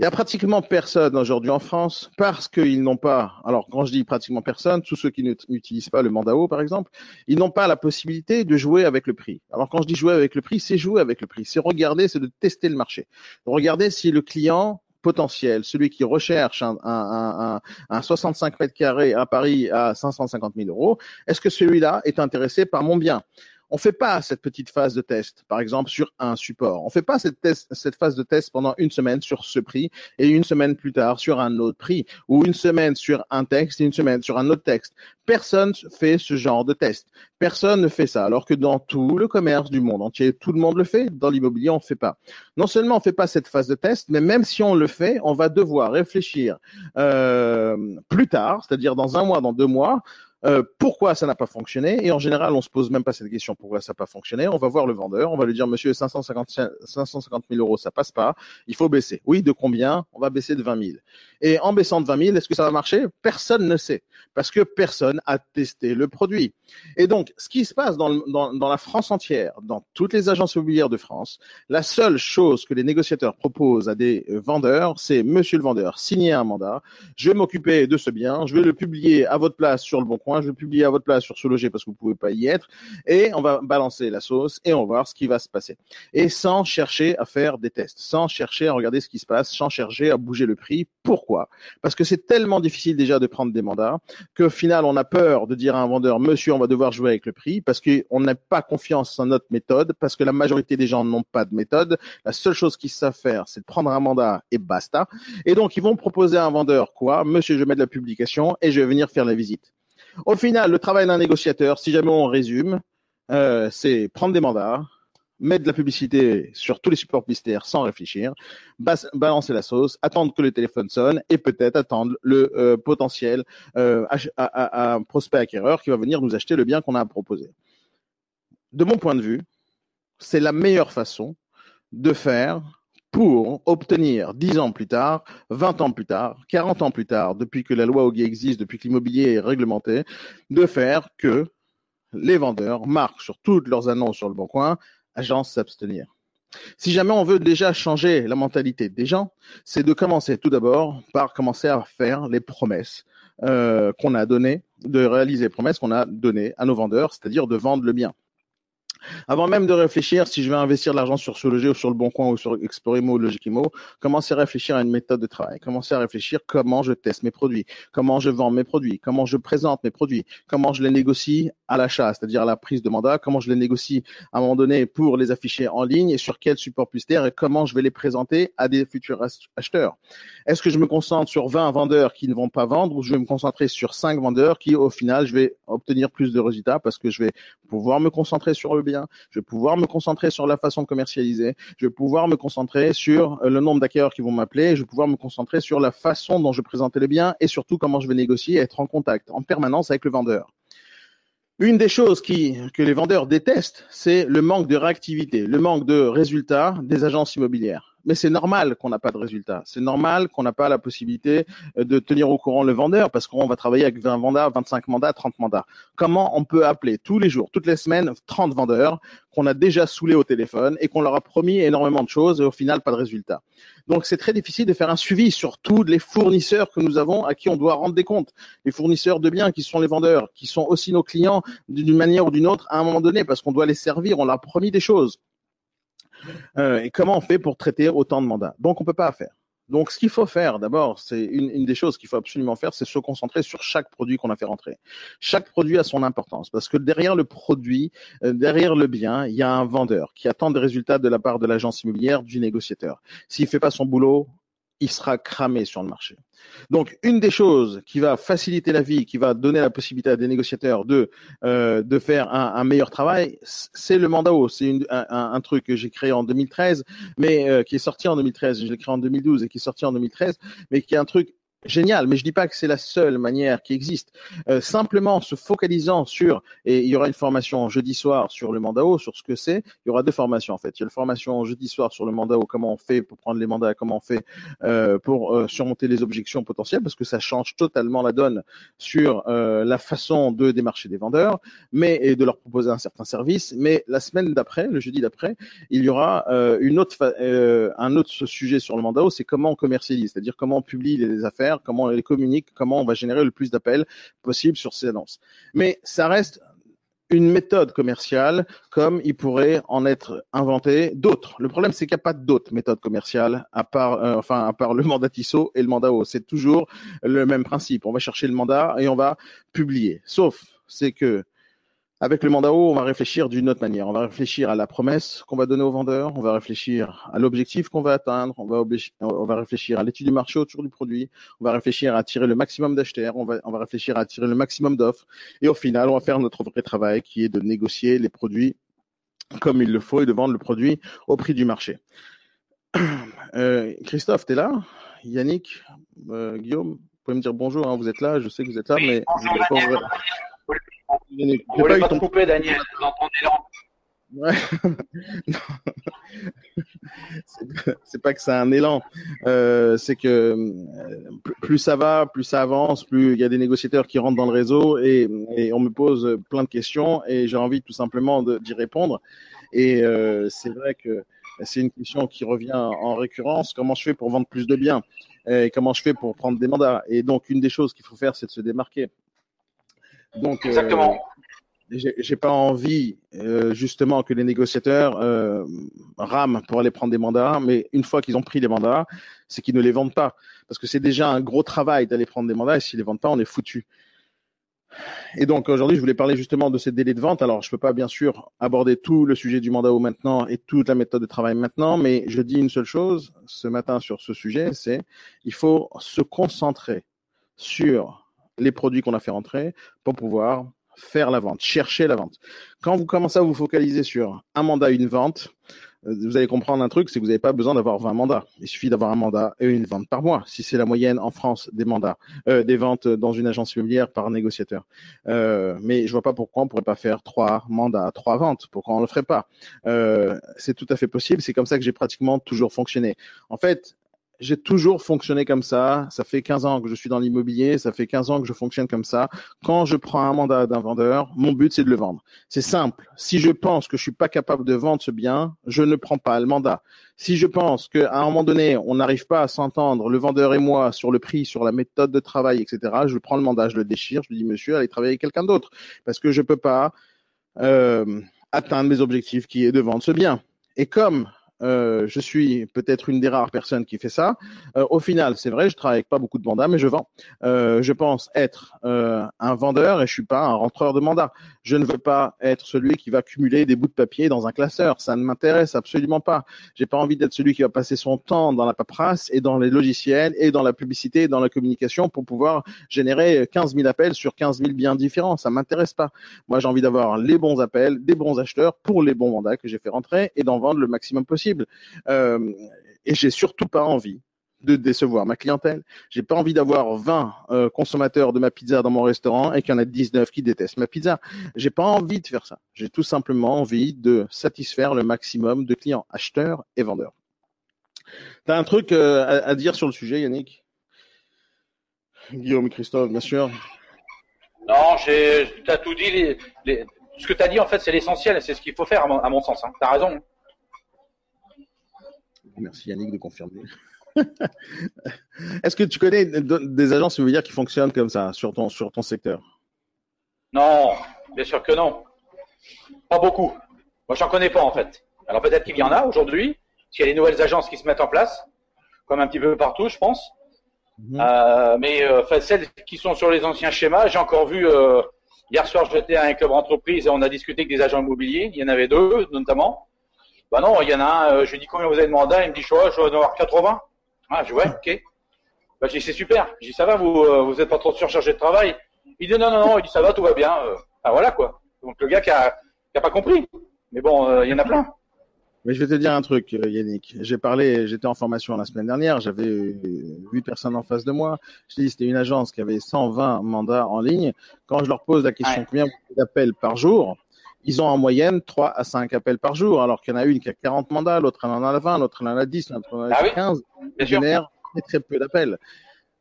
Il y a pratiquement personne aujourd'hui en France parce qu'ils n'ont pas, alors quand je dis pratiquement personne, tous ceux qui n'utilisent pas le Mandao par exemple, ils n'ont pas la possibilité de jouer avec le prix. Alors quand je dis jouer avec le prix, c'est jouer avec le prix, c'est regarder, c'est de tester le marché. Regarder si le client potentiel, celui qui recherche un, un, un, un 65 mètres carrés à Paris à 550 000 euros, est-ce que celui-là est intéressé par mon bien? On fait pas cette petite phase de test, par exemple sur un support. On fait pas cette, phase de test pendant une semaine sur ce prix et une semaine plus tard sur un autre prix ou une semaine sur un texte et une semaine sur un autre texte. Personne fait ce genre de test. Personne ne fait ça. Alors que dans tout le commerce du monde entier, tout le monde le fait. Dans l'immobilier, on ne fait pas. Non seulement on fait pas cette phase de test, mais même si on le fait, on va devoir réfléchir euh, plus tard, c'est-à-dire dans un mois, dans deux mois, euh, pourquoi ça n'a pas fonctionné? Et en général, on se pose même pas cette question pourquoi ça n'a pas fonctionné? On va voir le vendeur, on va lui dire Monsieur 550 550 000 euros, ça passe pas. Il faut baisser. Oui, de combien? On va baisser de 20 000. Et en baissant de 20 000, est-ce que ça va marcher? Personne ne sait parce que personne a testé le produit. Et donc, ce qui se passe dans, la France entière, dans toutes les agences immobilières de France, la seule chose que les négociateurs proposent à des euh, vendeurs, c'est Monsieur le vendeur, signez un mandat. Je vais m'occuper de ce bien, je vais le publier à votre place sur le bon coin je vais publier à votre place sur ce loger parce que vous pouvez pas y être, et on va balancer la sauce et on va voir ce qui va se passer. Et sans chercher à faire des tests, sans chercher à regarder ce qui se passe, sans chercher à bouger le prix. Pourquoi? Parce que c'est tellement difficile déjà de prendre des mandats qu'au final on a peur de dire à un vendeur, monsieur, on va devoir jouer avec le prix parce qu'on n'a pas confiance en notre méthode, parce que la majorité des gens n'ont pas de méthode. La seule chose qu'ils savent faire, c'est de prendre un mandat et basta. Et donc ils vont proposer à un vendeur quoi Monsieur, je mets de la publication et je vais venir faire la visite. Au final, le travail d'un négociateur, si jamais on résume, euh, c'est prendre des mandats, mettre de la publicité sur tous les supports publicitaires sans réfléchir, balancer la sauce, attendre que le téléphone sonne et peut-être attendre le euh, potentiel euh, prospect acquéreur qui va venir nous acheter le bien qu'on a proposé. De mon point de vue, c'est la meilleure façon de faire pour obtenir 10 ans plus tard, 20 ans plus tard, 40 ans plus tard, depuis que la loi OGI existe, depuis que l'immobilier est réglementé, de faire que les vendeurs marquent sur toutes leurs annonces sur le bon coin, agence s'abstenir. Si jamais on veut déjà changer la mentalité des gens, c'est de commencer tout d'abord par commencer à faire les promesses euh, qu'on a données, de réaliser les promesses qu'on a données à nos vendeurs, c'est-à-dire de vendre le bien. Avant même de réfléchir si je vais investir de l'argent sur ce loger ou sur le Bon Coin ou sur Explorimo ou Logikimo, commencez à réfléchir à une méthode de travail. Commencez à réfléchir comment je teste mes produits, comment je vends mes produits, comment je présente mes produits, comment je les négocie à l'achat, c'est-à-dire à la prise de mandat, comment je les négocie à un moment donné pour les afficher en ligne et sur quel support publicitaire et comment je vais les présenter à des futurs acheteurs. Est-ce que je me concentre sur 20 vendeurs qui ne vont pas vendre ou je vais me concentrer sur 5 vendeurs qui au final je vais obtenir plus de résultats parce que je vais pouvoir me concentrer sur le bien je vais pouvoir me concentrer sur la façon de commercialiser, je vais pouvoir me concentrer sur euh, le nombre d'acquéreurs qui vont m'appeler, je vais pouvoir me concentrer sur la façon dont je présente les biens et surtout comment je vais négocier et être en contact en permanence avec le vendeur. Une des choses que les vendeurs détestent, c'est le manque de réactivité, le manque de résultats des agences immobilières mais c'est normal qu'on n'a pas de résultat. C'est normal qu'on n'a pas la possibilité euh, de tenir au courant le vendeur parce qu'on va travailler avec 20 mandats, 25 mandats, 30 mandats. Comment on peut appeler tous les jours, toutes les semaines, 30 vendeurs qu'on a déjà saoulés au téléphone et qu'on leur a promis énormément de choses et au final pas de résultat? Donc c'est très difficile de faire un suivi sur tous les fournisseurs que nous avons à qui on doit rendre des comptes. Les fournisseurs de biens qui sont les vendeurs, qui sont aussi nos clients d'une manière ou d'une autre à un moment donné parce qu'on doit les servir, on leur a promis des choses. Euh, et comment on fait pour traiter autant de mandats? Donc, on peut pas faire. Donc, ce qu'il faut faire, d'abord, c'est une, des choses qu'il faut absolument faire, c'est se concentrer sur chaque produit qu'on a fait rentrer. Chaque produit a son importance parce que derrière le produit, euh, derrière le bien, il y a un vendeur qui attend des résultats de la part de l'agence immobilière, du négociateur. S'il fait pas son boulot, il sera cramé sur le marché. Donc, une des choses qui va faciliter la vie, qui va donner la possibilité à des négociateurs de euh, de faire un, meilleur travail, c'est le mandat haut. C'est un, un, truc que j'ai créé en 2013, mais euh, qui est sorti en 2013. Je l'ai créé en 2012 et qui est sorti en 2013, mais qui est un truc génial, mais je dis pas que c'est la seule manière qui existe. Euh, simplement se focalisant sur, et il y aura une formation jeudi soir sur le mandat haut, sur ce que c'est. Il y aura deux formations en fait. Il y a une formation jeudi soir sur le mandat haut, comment on fait pour prendre les mandats, comment on fait euh, pour euh, surmonter les objections potentielles, parce que ça change totalement la donne sur euh, la façon de démarcher des vendeurs, mais et de leur proposer un certain service. Mais la semaine d'après, le jeudi d'après, il y aura une autre, un autre sujet sur le mandat haut, c'est comment on commercialise, c'est-à-dire comment on publie les affaires comment on les communique, comment on va générer le plus d'appels possible sur ces annonces. Mais ça reste une méthode commerciale comme il pourrait en être inventé d'autres. Le problème, c'est qu'il n'y a pas d'autres méthodes commerciales à part, euh, enfin, à part le mandat ISO et le mandat O. C'est toujours le même principe. On va chercher le mandat et on va publier. Sauf, c'est que avec le mandat haut, on va réfléchir d'une autre manière. On va réfléchir à la promesse qu'on va donner aux vendeurs, on va réfléchir à l'objectif qu'on va atteindre, on va, on va réfléchir à l'étude du marché autour du produit, on va réfléchir à tirer le maximum d'acheteurs, on va, on va réfléchir à tirer le maximum d'offres, et au final, on va faire notre vrai travail qui est de négocier les produits comme il le faut et de vendre le produit au prix du marché. Euh, Christophe, tu es là? Yannick, euh, Guillaume, vous pouvez me dire bonjour, hein, vous êtes là, je sais que vous êtes là, mais... voulais pas, te couper, Daniel, dans ton élan. Ouais. c'est pas que c'est un élan, euh, c'est que euh, plus ça va, plus ça avance, plus il y a des négociateurs qui rentrent dans le réseau et, et on me pose plein de questions et j'ai envie tout simplement d'y répondre. Et euh, c'est vrai que c'est une question qui revient en récurrence. Comment je fais pour vendre plus de biens? Et Comment je fais pour prendre des mandats? Et donc une des choses qu'il faut faire, c'est de se démarquer. Donc, Exactement. Euh, j'ai pas envie euh, justement que les négociateurs euh, rament pour aller prendre des mandats, mais une fois qu'ils ont pris les mandats, c'est qu'ils ne les vendent pas, parce que c'est déjà un gros travail d'aller prendre des mandats, et s'ils les vendent pas, on est foutu. Et donc aujourd'hui, je voulais parler justement de ces délais de vente. Alors, je peux pas bien sûr aborder tout le sujet du mandat maintenant et toute la méthode de travail maintenant, mais je dis une seule chose ce matin sur ce sujet, c'est il faut se concentrer sur les produits qu'on a fait rentrer pour pouvoir faire la vente, chercher la vente. Quand vous commencez à vous focaliser sur un mandat, une vente, euh, vous allez comprendre un truc, c'est que vous n'avez pas besoin d'avoir 20 mandats. Il suffit d'avoir un mandat et une vente par mois, si c'est la moyenne en France des mandats, euh, des ventes dans une agence immobilière par négociateur. Euh, mais je vois pas pourquoi on pourrait pas faire trois mandats, trois ventes. Pourquoi on le ferait pas? Euh, C'est tout à fait possible. C'est comme ça que j'ai pratiquement toujours fonctionné. En fait, j'ai toujours fonctionné comme ça. Ça fait 15 ans que je suis dans l'immobilier, ça fait 15 ans que je fonctionne comme ça. Quand je prends un mandat d'un vendeur, mon but c'est de le vendre. C'est simple. Si je pense que je suis pas capable de vendre ce bien, je ne prends pas le mandat. Si je pense qu'à un moment donné, on n'arrive pas à s'entendre, le vendeur et moi, sur le prix, sur la méthode de travail, etc., je prends le mandat, je le déchire, je lui dis monsieur, allez travailler avec quelqu'un d'autre, parce que je peux pas euh, atteindre mes objectifs qui est de vendre ce bien. Et comme euh, je suis peut-être une des rares personnes qui fait ça. Euh, au final, c'est vrai, je travaille avec pas beaucoup de mandats, mais je vends. Euh, je pense être un vendeur et je suis pas un rentreur de mandat. Je ne veux pas être celui qui va cumuler des bouts de papier dans un classeur. Ça ne m'intéresse absolument pas. J'ai pas envie d'être celui qui va passer son temps dans la paperasse et dans les logiciels et dans la publicité et dans la communication pour pouvoir générer 15 000 appels sur 15 000 biens différents. Ça m'intéresse pas. Moi, j'ai envie d'avoir les bons appels, des bons acheteurs pour les bons mandats que j'ai fait rentrer et d'en vendre le maximum possible. Euh, et j'ai surtout pas envie de décevoir ma clientèle. J'ai pas envie d'avoir 20 euh, consommateurs de ma pizza dans mon restaurant et qu'il y en a 19 qui détestent ma pizza. J'ai pas envie de faire ça. J'ai tout simplement envie de satisfaire le maximum de clients, acheteurs et vendeurs. T'as un truc euh, à, dire sur le sujet, Yannick? Guillaume, Christophe, bien sûr. Non, j'ai, as tout dit. ce que tu as dit, en fait, c'est l'essentiel c'est ce qu'il faut faire, à mon, sens. Hein. Tu as raison. Merci Yannick de confirmer. Est-ce que tu connais des agences immobilières qui fonctionnent comme ça sur ton, sur ton secteur? Non, bien sûr que non. Pas beaucoup. Moi, j'en connais pas en fait. Alors peut-être qu'il y en a aujourd'hui, parce qu'il y a des nouvelles agences qui se mettent en place, comme un petit peu partout, je pense. Mhm. Euh, mais euh, celles qui sont sur les anciens schémas, j'ai encore vu euh, hier soir, j'étais à un club entreprise et on a discuté avec des agents immobiliers. Il y en avait deux, notamment. Bah non, il y en a un, euh, je lui dis combien vous avez de mandat, il me dit, je, je dois en avoir 80. Ah, je vois, ok. Bah, j'ai dit, c'est super. J'ai dit, ça va, vous, euh, vous êtes pas trop surchargé de travail? Il dit, non, non, non, il dit, ça va, tout va bien. Ah, voilà, quoi. Donc, le gars qui a, qui a pas compris. Mais bon, euh, il y en a plein. Mais je vais te dire un truc, Yannick. J'ai parlé, j'étais en formation la semaine dernière, j'avais huit personnes en face de moi. Je t'ai dit, c'était une agence qui avait 120 mandats en ligne. Quand je leur pose la question Ouais. combien d'appels par jour, ils ont en moyenne 3 à 5 appels par jour, alors qu'il y en a une qui a 40 mandats, l'autre elle en a 20, l'autre elle en a 10, l'autre en a Ah oui, 15. Bien Ils génèrent très, très peu d'appels.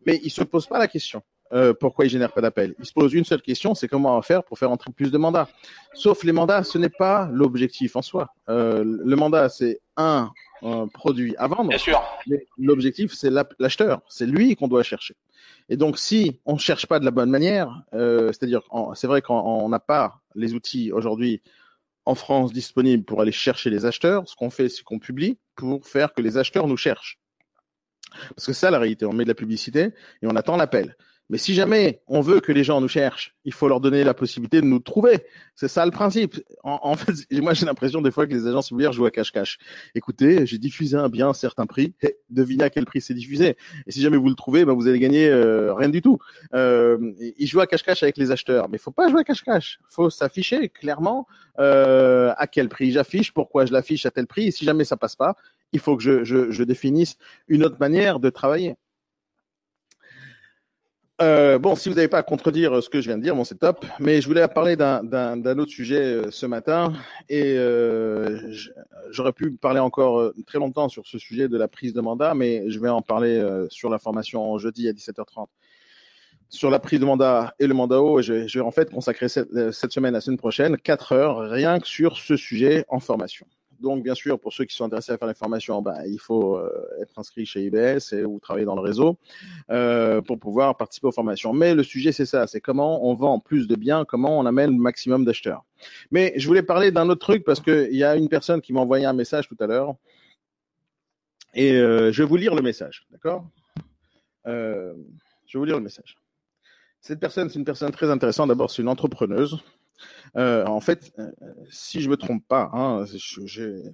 Mais ils se posent pas la question. euh, pourquoi ils génèrent pas d'appels Ils se posent une seule question, c'est comment on va faire pour faire entrer plus de mandats. Sauf les mandats, ce n'est pas l'objectif en soi. Euh, le mandat, c'est un, un produit à vendre. Bien sûr. Mais l'objectif, c'est l'acheteur. C'est lui qu'on doit chercher. Et donc, si on ne cherche pas de la bonne manière, euh, c'est-à-dire, c'est vrai qu'on n'a pas les outils aujourd'hui en France disponibles pour aller chercher les acheteurs, ce qu'on fait, c'est qu'on publie pour faire que les acheteurs nous cherchent. Parce que ça la réalité, on met de la publicité et on attend l'appel. Mais si jamais on veut que les gens nous cherchent, il faut leur donner la possibilité de nous trouver. C'est ça le principe. En, fait, moi j'ai l'impression des fois que les agences immobilières jouent à cache-cache. Écoutez, j'ai diffusé un bien à un certain prix. Eh, devinez à quel prix c'est diffusé. Et si jamais vous le trouvez, ben, vous allez gagner euh, rien du tout. Euh, ils jouent à cache-cache avec les acheteurs. Mais faut pas jouer à cache-cache. Faut s'afficher clairement euh, à quel prix j'affiche, pourquoi je l'affiche à tel prix. Et si jamais ça passe pas, il faut que je définisse une autre manière de travailler. Euh, bon, si vous n'avez pas à contredire ce que je viens de dire, bon, c'est top. Mais je voulais parler d'un- autre sujet euh, ce matin. Et euh, j'aurais pu parler encore euh, très longtemps sur ce sujet de la prise de mandat, mais je vais en parler euh, sur la formation jeudi à 17h30 sur la prise de mandat et le mandat haut. Je, vais- je vais en fait consacrer cette, euh, cette semaine, la semaine prochaine, 4 heures rien que sur ce sujet en formation. Donc, bien sûr, pour ceux qui sont intéressés à faire les formations, ben, il faut euh, être inscrit chez IBS et, ou travailler dans le réseau euh, pour pouvoir participer aux formations. Mais le sujet, c'est ça, c'est comment on vend plus de biens, comment on amène le maximum d'acheteurs. Mais je voulais parler d'un autre truc parce qu'il y a une personne qui m'a envoyé un message tout à l'heure et euh, je vais vous lire le message, d'accord? Je vais vous lire le message. Cette personne, c'est une personne très intéressante. D'abord, c'est une entrepreneuse. Euh, en fait, euh, si je me trompe pas, hein,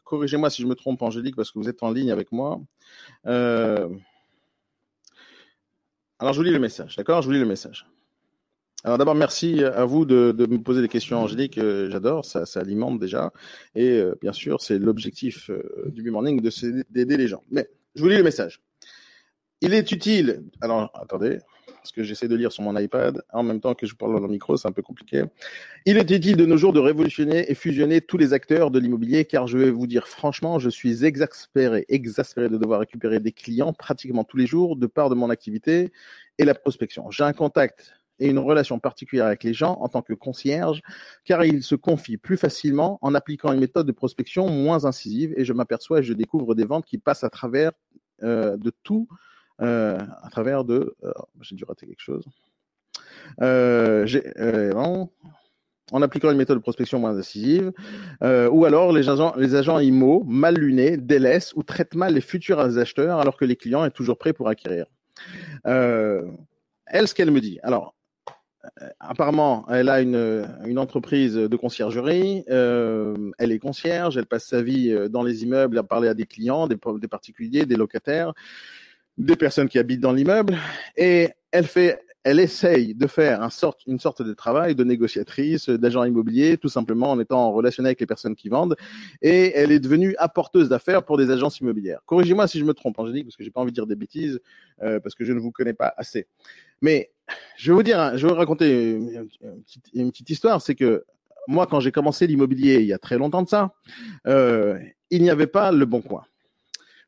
corrigez-moi si je me trompe, Angélique, parce que vous êtes en ligne avec moi. Euh, alors, je vous lis le message, d'accord? Je vous lis le message. Alors d'abord, merci à vous de, me poser des questions, Angélique. J'adore, ça, alimente déjà. Et bien sûr, c'est l'objectif du B-Morning d'aider les gens. Mais je vous lis le message. Il est utile. Alors, attendez, parce que j'essaie de lire sur mon iPad en même temps que je parle dans le micro, c'est un peu compliqué. Il est utile de nos jours de révolutionner et fusionner tous les acteurs de l'immobilier, car je vais vous dire franchement, je suis exaspéré, exaspéré de devoir récupérer des clients pratiquement tous les jours de part de mon activité et la prospection. J'ai un contact et une relation particulière avec les gens en tant que concierge, car ils se confient plus facilement en appliquant une méthode de prospection moins incisive et je m'aperçois et je découvre des ventes qui passent à travers euh, de tout, à travers de... euh, J'ai dû rater quelque chose. Euh, euh. En appliquant une méthode de prospection moins incisive, euh, ou alors les agents, les IMO mal lunés délaissent ou traitent mal les futurs acheteurs alors que les clients est toujours prêt pour acquérir. Euh, elle, ce qu'elle me dit. Alors, euh, apparemment, elle a une, entreprise de conciergerie. euh, elle est concierge. Elle passe sa vie euh, dans les immeubles à parler à des clients, des particuliers, des locataires, des personnes qui habitent dans l'immeuble. Et elle fait, elle essaye de faire un sorte, une sorte de travail de négociatrice, d'agent immobilier, tout simplement en étant en relation avec les personnes qui vendent. Et elle est devenue apporteuse d'affaires pour des agences immobilières. Corrigez-moi si je me trompe, Angélique, parce que j'ai pas envie de dire des bêtises, euh, parce que je ne vous connais pas assez. Mais je vais vous dire, hein, je vais vous raconter une, petite, une petite histoire, c'est que moi, quand j'ai commencé l'immobilier il y a très longtemps de ça, euh, il n'y avait pas le bon coin.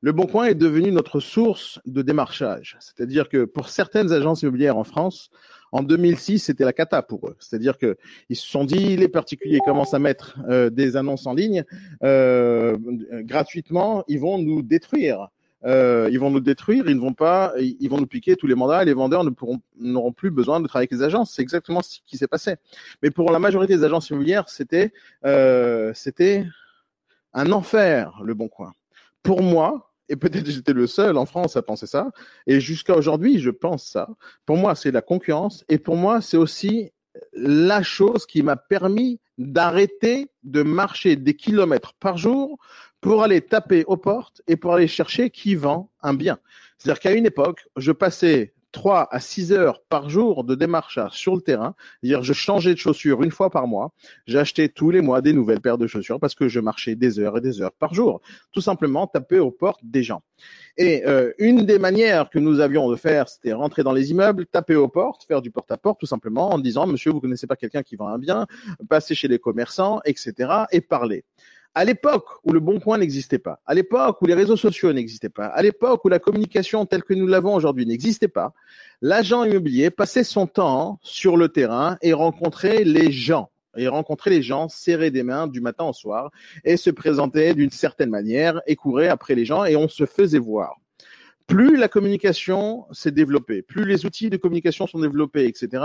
Le Bon Coin est devenu notre source de démarchage. C'est-à-dire que pour certaines agences immobilières en France, en 2006, c'était la cata pour eux. C'est-à-dire que ils se sont dit, les particuliers commencent à mettre euh, des annonces en ligne euh, gratuitement, ils vont nous détruire. Euh, ils vont nous détruire, ils ne vont pas, ils vont nous piquer tous les mandats et les vendeurs ne pourront n'auront plus besoin de travailler avec les agences. C'est exactement ce qui s'est passé. Mais pour la majorité des agences immobilières, c'était euh, c'était un enfer le Bon Coin. Pour moi, et peut-être j'étais le seul en France à penser ça, et jusqu'à aujourd'hui, je pense ça. Pour moi, c'est la concurrence, et pour moi, c'est aussi la chose qui m'a permis d'arrêter de marcher des kilomètres par jour pour aller taper aux portes et pour aller chercher qui vend un bien. C'est-à-dire qu'à une époque, je passais 3 à 6 heures par jour de démarchage sur le terrain. C'est-à-dire, je changeais de chaussures une fois par mois. J'achetais tous les mois des nouvelles paires de chaussures parce que je marchais des heures et des heures par jour. Tout simplement taper aux portes des gens. Et euh, une des manières que nous avions de faire, c'était rentrer dans les immeubles, taper aux portes, faire du porte-à-porte, tout simplement en disant, monsieur, vous connaissez pas quelqu'un qui vend un bien, passer chez les commerçants, etc., et parler à l'époque où le Bon Coin n'existait pas, à l'époque où les réseaux sociaux n'existaient pas, à l'époque où la communication telle que nous l'avons aujourd'hui n'existait pas, l'agent immobilier passait son temps sur le terrain et rencontrait les gens et rencontrait les gens, serrer des mains du matin au soir et se présentait d'une certaine manière et courait après les gens et on se faisait voir plus la communication s'est développée, plus les outils de communication sont développés, etc.,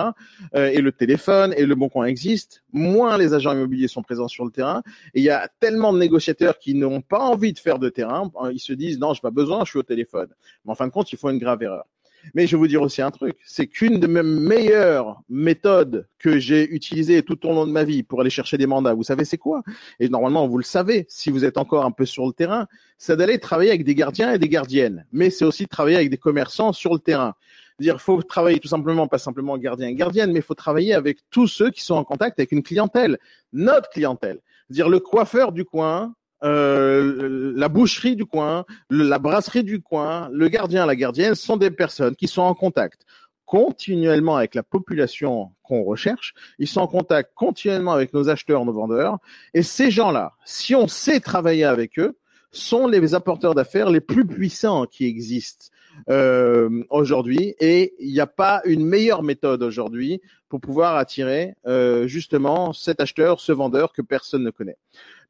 euh, et le téléphone et le bon coin existent, moins les agents immobiliers sont présents sur le terrain. Et il y a tellement de négociateurs qui n'ont pas envie de faire de terrain, ils se disent non, j'ai pas besoin, je suis au téléphone. Mais en fin de compte, ils font une grave erreur. Mais je vais vous dire aussi un truc, c'est qu'une de mes meilleures méthodes que j'ai utilisées tout au long de ma vie pour aller chercher des mandats, vous savez c'est quoi? Et normalement, vous le savez, si vous êtes encore un peu sur le terrain, c'est d'aller travailler avec des gardiens et des gardiennes. Mais c'est aussi travailler avec des commerçants sur le terrain. Dire, faut travailler tout simplement, pas simplement gardien et gardienne, mais il faut travailler avec tous ceux qui sont en contact avec une clientèle, notre clientèle. Dire le coiffeur du coin, euh, la boucherie du coin, la brasserie du coin, le gardien, la gardienne sont des personnes qui sont en contact continuellement avec la population qu'on recherche, ils sont en contact continuellement avec nos acheteurs, nos vendeurs, et ces gens-là, si on sait travailler avec eux, sont les apporteurs d'affaires les plus puissants qui existent euh, aujourd'hui, et il n'y a pas une meilleure méthode aujourd'hui pour pouvoir attirer euh, justement cet acheteur, ce vendeur que personne ne connaît.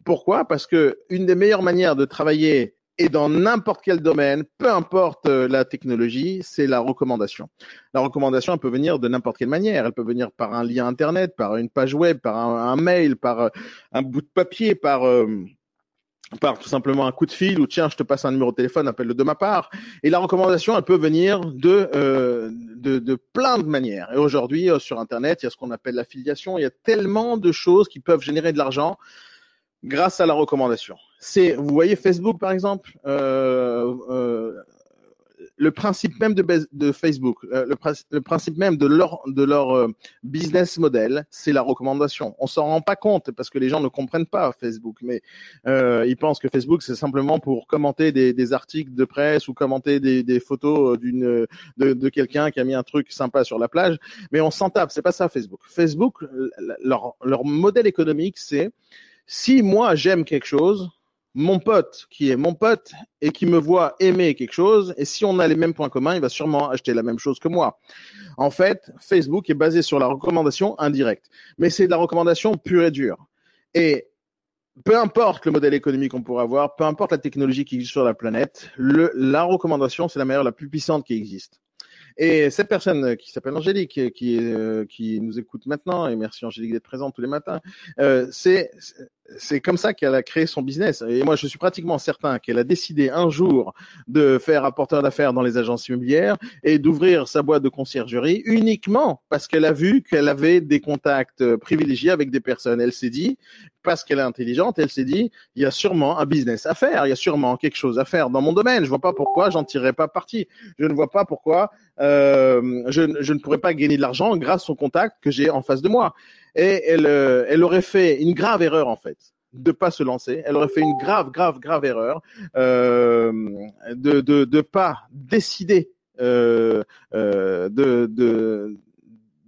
Pourquoi? Parce que une des meilleures manières de travailler et dans n'importe quel domaine, peu importe euh, la technologie, c'est la recommandation. La recommandation, elle peut venir de n'importe quelle manière. Elle peut venir par un lien internet, par une page web, par un, mail, par euh, un bout de papier, par euh, par tout simplement un coup de fil ou tiens, je te passe un numéro de téléphone, appelle-le de ma part. Et la recommandation, elle peut venir de, de, de, plein de manières. Et aujourd'hui, sur Internet, il y a ce qu'on appelle l'affiliation. Il y a tellement de choses qui peuvent générer de l'argent grâce à la recommandation. C'est, vous voyez Facebook par exemple, euh, euh, le principe même de, Facebook, euh, le, principe même de leur euh, business model, c'est la recommandation. On s'en rend pas compte parce que les gens ne comprennent pas Facebook, mais euh, ils pensent que Facebook c'est simplement pour commenter des, articles de presse ou commenter des, des photos d'une de, de quelqu'un qui a mis un truc sympa sur la plage. Mais on s'en tape, c'est pas ça Facebook. Facebook, leur leur modèle économique, c'est si moi j'aime quelque chose, mon pote qui est mon pote et qui me voit aimer quelque chose, et si on a les mêmes points communs, il va sûrement acheter la même chose que moi. En fait, Facebook est basé sur la recommandation indirecte, mais c'est de la recommandation pure et dure. Et peu importe le modèle économique qu'on pourrait avoir, peu importe la technologie qui existe sur la planète, la recommandation, c'est la meilleure, la plus puissante qui existe. Et cette personne qui s'appelle Angélique, qui, euh, nous écoute maintenant, et merci Angélique d'être présente tous les matins, euh, c'est c'est comme ça qu'elle a créé son business. Et moi, je suis pratiquement certain qu'elle a décidé un jour de faire apporteur d'affaires dans les agences immobilières et d'ouvrir sa boîte de conciergerie uniquement parce qu'elle a vu qu'elle avait des contacts privilégiés avec des personnes. Elle s'est dit, parce qu'elle est intelligente, elle s'est dit, il y a sûrement un business à faire, il y a sûrement quelque chose à faire dans mon domaine. Je vois pas pourquoi j'en tirerais pas parti. Je ne vois pas pourquoi euh, je, ne pourrais pas gagner de l'argent grâce au contact que j'ai en face de moi et elle, euh, elle aurait fait une grave erreur en fait de pas se lancer. Elle aurait fait une grave, grave, grave erreur euh, de, de pas décider euh, de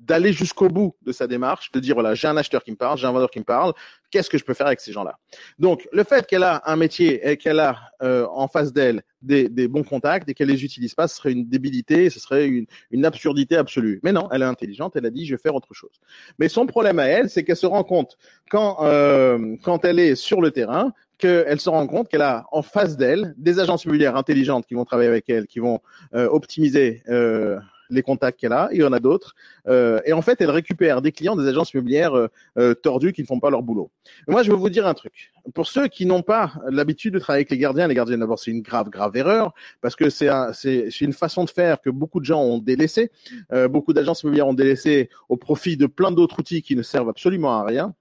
d'aller jusqu'au bout de sa démarche, de dire voilà, j'ai un acheteur qui me parle, j'ai un vendeur qui me parle, qu'est-ce que je peux faire avec ces gens-là? Donc, le fait qu'elle a un métier et qu'elle a euh, en face d'elle des, des, bons contacts et qu'elle les utilise pas, ce serait une débilité, ce serait une, une, absurdité absolue. Mais non, elle est intelligente, elle a dit je vais faire autre chose. Mais son problème à elle, c'est qu'elle se rend compte quand euh, quand elle est sur le terrain qu'elle se rend compte qu'elle a en face d'elle des agences immobilières intelligentes qui vont travailler avec elle, qui vont euh, optimiser euh, les contacts qu'elle a, il y en a d'autres. Euh, et en fait, elle récupère des clients des agences immobilières euh, euh tordues qui ne font pas leur boulot. moi, je vais vous dire un truc. Pour ceux qui n'ont pas l'habitude de travailler avec les gardiens, les gardiens d'abord, c'est une grave, grave erreur parce que c'est, une façon de faire que beaucoup de gens ont délaissé. Euh, beaucoup d'agences immobilières ont délaissé au profit de plein d'autres outils qui ne servent absolument à rien.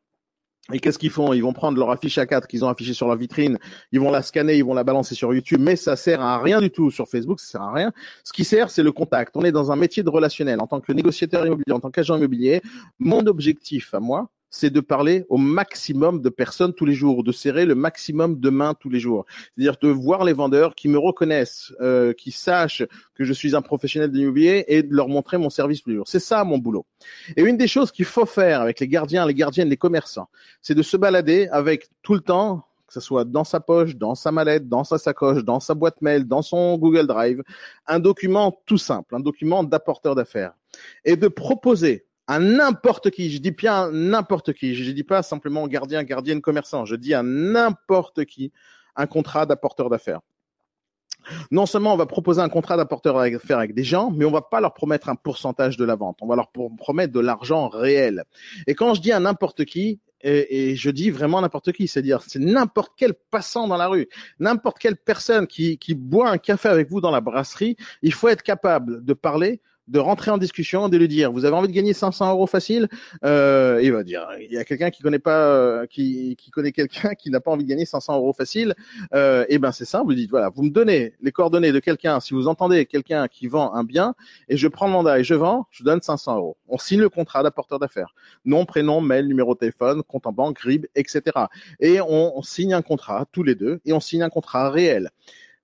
Et qu'est-ce qu'ils font? Ils vont prendre leur affiche A4 qu'ils ont affichée sur leur vitrine, ils vont la scanner, ils vont la balancer sur YouTube, mais ça sert à rien du tout sur Facebook, ça sert à rien. Ce qui sert, c'est le contact. On est dans un métier de relationnel. En tant que négociateur immobilier, en tant qu'agent immobilier, mon objectif à moi, c'est de parler au maximum de personnes tous les jours, de serrer le maximum de mains tous les jours. C'est-à-dire de voir les vendeurs qui me reconnaissent, euh, qui sachent que je suis un professionnel de l'immobilier et de leur montrer mon service tous les. C'est ça mon boulot. Et une des choses qu'il faut faire avec les gardiens, les gardiennes, les commerçants, c'est de se balader avec tout le temps que ce soit dans sa poche, dans sa mallette, dans sa sacoche, dans sa boîte mail, dans son Google Drive, un document tout simple, un document d'apporteur d'affaires, et de proposer à n'importe qui, je dis bien n'importe qui, je dis pas simplement gardien, gardienne, commerçant, je dis à n'importe qui un contrat d'apporteur d'affaires. Non seulement on va proposer un contrat d'apporteur d'affaires avec des gens, mais on va pas leur promettre un pourcentage de la vente. On va leur promettre de l'argent réel. Et quand je dis à n'importe qui, et, je dis vraiment n'importe qui, c'est-à-dire c'est n'importe quel passant dans la rue, n'importe quelle personne qui boit un café avec vous dans la brasserie, il faut être capable de parler de rentrer en discussion, de lui dire vous avez envie de gagner 500 euros facile, euh, il va dire il y a quelqu'un qui connaît pas, euh, qui, qui connaît quelqu'un qui n'a pas envie de gagner 500 euros facile, euh, et ben c'est simple, vous dites voilà vous me donnez les coordonnées de quelqu'un, si vous entendez quelqu'un qui vend un bien et je prends le mandat et je vends, je donne 500 euros. On signe le contrat d'apporteur d'affaires, nom, prénom, mail, numéro de téléphone, compte en banque, RIB, etc. Et on signe un contrat tous les deux et on signe un contrat réel.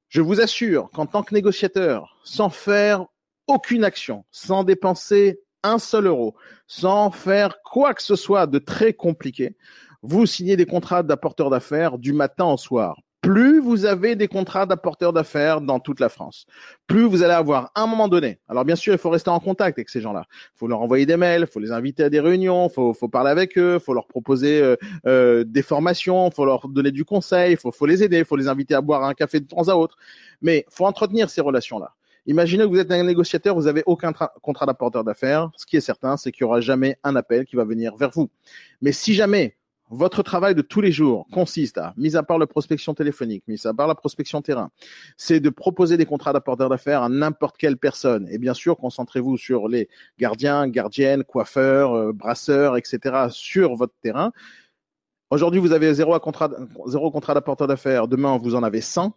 Je vous assure qu'en tant que négociateur, sans faire aucune action, sans dépenser un seul euro, sans faire quoi que ce soit de très compliqué, vous signez des contrats d'apporteurs d'affaires du matin au soir. Plus vous avez des contrats d'apporteurs d'affaires dans toute la France, plus vous allez avoir un moment donné. Alors bien sûr, il faut rester en contact avec ces gens-là. Il faut leur envoyer des mails, il faut les inviter à des réunions, il faut, parler avec eux, il faut leur proposer euh, euh, des formations, il faut leur donner du conseil, il faut, faut les aider, il faut les inviter à boire un café de temps à autre. Mais faut entretenir ces relations-là. Imaginez que vous êtes un négociateur, vous n'avez aucun contrat d'apporteur d'affaires. Ce qui est certain, c'est qu'il n'y aura jamais un appel qui va venir vers vous. Mais si jamais votre travail de tous les jours consiste à, mis à part la prospection téléphonique, mis à part la prospection terrain, c'est de proposer des contrats d'apporteur d'affaires à n'importe quelle personne. Et bien sûr, concentrez-vous sur les gardiens, gardiennes, coiffeurs, euh, brasseurs, etc. sur votre terrain. Aujourd'hui, vous avez zéro, contrat, zéro contrat d'apporteur d'affaires. Demain, vous en avez 100.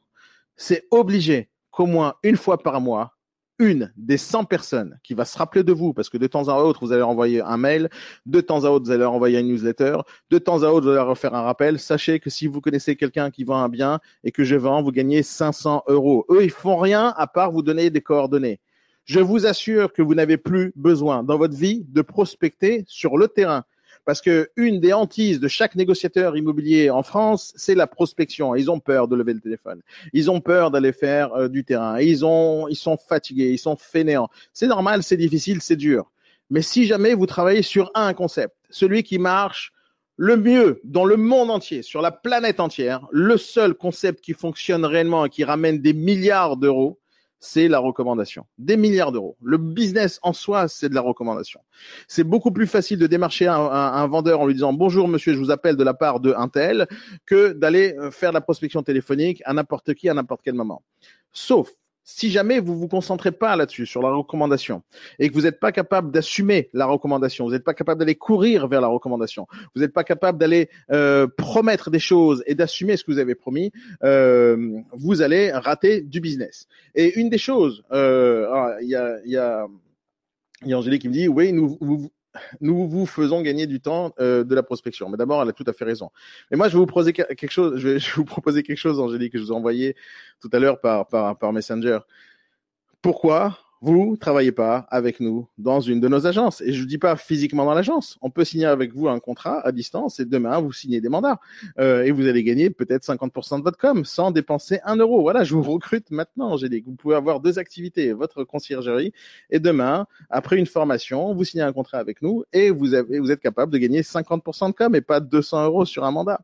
C'est obligé qu'au moins une fois par mois, une des 100 personnes qui va se rappeler de vous, parce que de temps à autre, vous allez envoyer un mail, de temps à autre, vous allez envoyer une newsletter, de temps à autre, vous allez refaire un rappel. Sachez que si vous connaissez quelqu'un qui vend un bien et que je vends, vous gagnez 500 euros. Eux, ils font rien à part vous donner des coordonnées. Je vous assure que vous n'avez plus besoin dans votre vie de prospecter sur le terrain. Parce que une des hantises de chaque négociateur immobilier en France, c'est la prospection. Ils ont peur de lever le téléphone. Ils ont peur d'aller faire euh, du terrain. Ils ont, ils sont fatigués, ils sont fainéants. C'est normal, c'est difficile, c'est dur. Mais si jamais vous travaillez sur un concept, celui qui marche le mieux dans le monde entier, sur la planète entière, le seul concept qui fonctionne réellement et qui ramène des milliards d'euros, c'est la recommandation. Des milliards d'euros. Le business en soi, c'est de la recommandation. C'est beaucoup plus facile de démarcher un, vendeur en lui disant bonjour monsieur, je vous appelle de la part de un tel, que d'aller euh, faire la prospection téléphonique à n'importe qui à n'importe quel moment. Sauf si jamais vous vous concentrez pas là-dessus, sur la recommandation, et que vous n'êtes pas capable d'assumer la recommandation, vous n'êtes pas capable d'aller courir vers la recommandation, vous n'êtes pas capable d'aller euh, promettre des choses et d'assumer ce que vous avez promis, euh, vous allez rater du business. Et une des choses, euh, ah, il y, a, y, a, y a Angélique qui me dit, oui, nous, vous, nous vous faisons gagner du temps euh, de la prospection. Mais d'abord, elle a tout à fait raison. Mais moi, je vais vous proposer quelque chose. Je vais, vous proposer quelque chose, Angélique, que je vous ai envoyé tout à l'heure par, par, par Messenger. Pourquoi vous travaillez pas avec nous dans une de nos agences. Et je ne dis pas physiquement dans l'agence. On peut signer avec vous un contrat à distance et demain vous signez des mandats euh, et vous allez gagner peut-être 50% de votre com sans dépenser un euro. Voilà, je vous recrute maintenant. J'ai vous pouvez avoir deux activités, votre conciergerie et demain, après une formation, vous signez un contrat avec nous et vous avez, vous êtes capable de gagner 50% de com et pas 200 euros sur un mandat.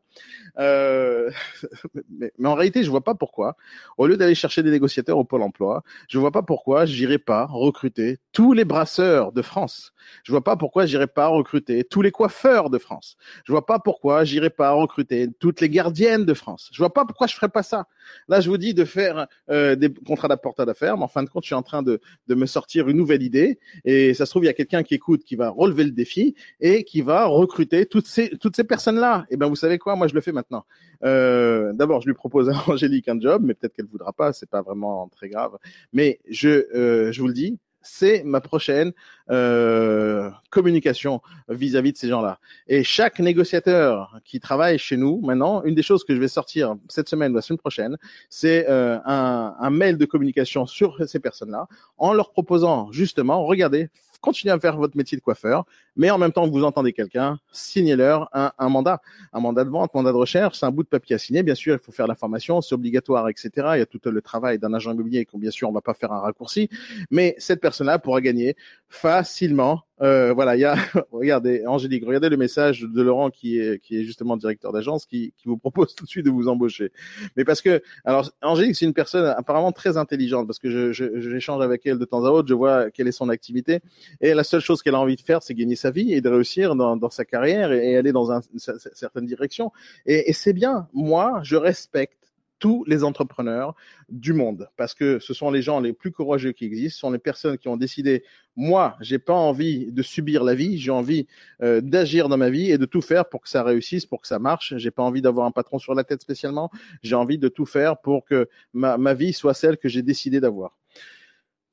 Euh, mais, mais, en réalité, je vois pas pourquoi. Au lieu d'aller chercher des négociateurs au pôle emploi, je vois pas pourquoi j'irai recruter tous les brasseurs de France. Je vois pas pourquoi j'irai pas recruter tous les coiffeurs de France. Je vois pas pourquoi j'irai pas recruter toutes les gardiennes de France. Je vois pas pourquoi je ferais pas ça. Là, je vous dis de faire euh, des contrats d'apporteur d'affaires, mais en fin de compte, je suis en train de, de me sortir une nouvelle idée. Et ça se trouve, il y a quelqu'un qui écoute, qui va relever le défi et qui va recruter toutes ces toutes ces personnes-là. Et eh ben, vous savez quoi? Moi, je le fais maintenant. Euh, D'abord, je lui propose à Angélique un job, mais peut-être qu'elle voudra pas. C'est pas vraiment très grave. Mais je euh, je vous le dis, c'est ma prochaine euh, communication vis-à-vis de ces gens-là. Et chaque négociateur qui travaille chez nous, maintenant, une des choses que je vais sortir cette semaine ou la semaine prochaine, c'est euh, un, mail de communication sur ces personnes-là, en leur proposant justement, regardez, continuez à faire votre métier de coiffeur, mais en même temps que vous entendez quelqu'un, signez-leur un, un, mandat, un mandat de vente, mandat de recherche, c'est un bout de papier à signer. Bien sûr, il faut faire la formation, c'est obligatoire, etc. Il y a tout le travail d'un agent immobilier, bien sûr, on va pas faire un raccourci, mais cette personne-là pourra gagner facilement euh, voilà, il y a, regardez, Angélique, regardez le message de Laurent qui est, qui est justement directeur d'agence, qui, qui vous propose tout de suite de vous embaucher. Mais parce que, alors, Angélique, c'est une personne apparemment très intelligente parce que je, je, j'échange avec elle de temps à autre, je vois quelle est son activité et la seule chose qu'elle a envie de faire, c'est gagner sa vie et de réussir dans, dans sa carrière et, aller dans un, une certaine direction. Et, et c'est bien. Moi, je respecte tous les entrepreneurs du monde parce que ce sont les gens les plus courageux qui existent, ce sont les personnes qui ont décidé moi, j'ai pas envie de subir la vie, j'ai envie euh, d'agir dans ma vie et de tout faire pour que ça réussisse, pour que ça marche. J'ai pas envie d'avoir un patron sur la tête spécialement, j'ai envie de tout faire pour que ma, ma vie soit celle que j'ai décidé d'avoir.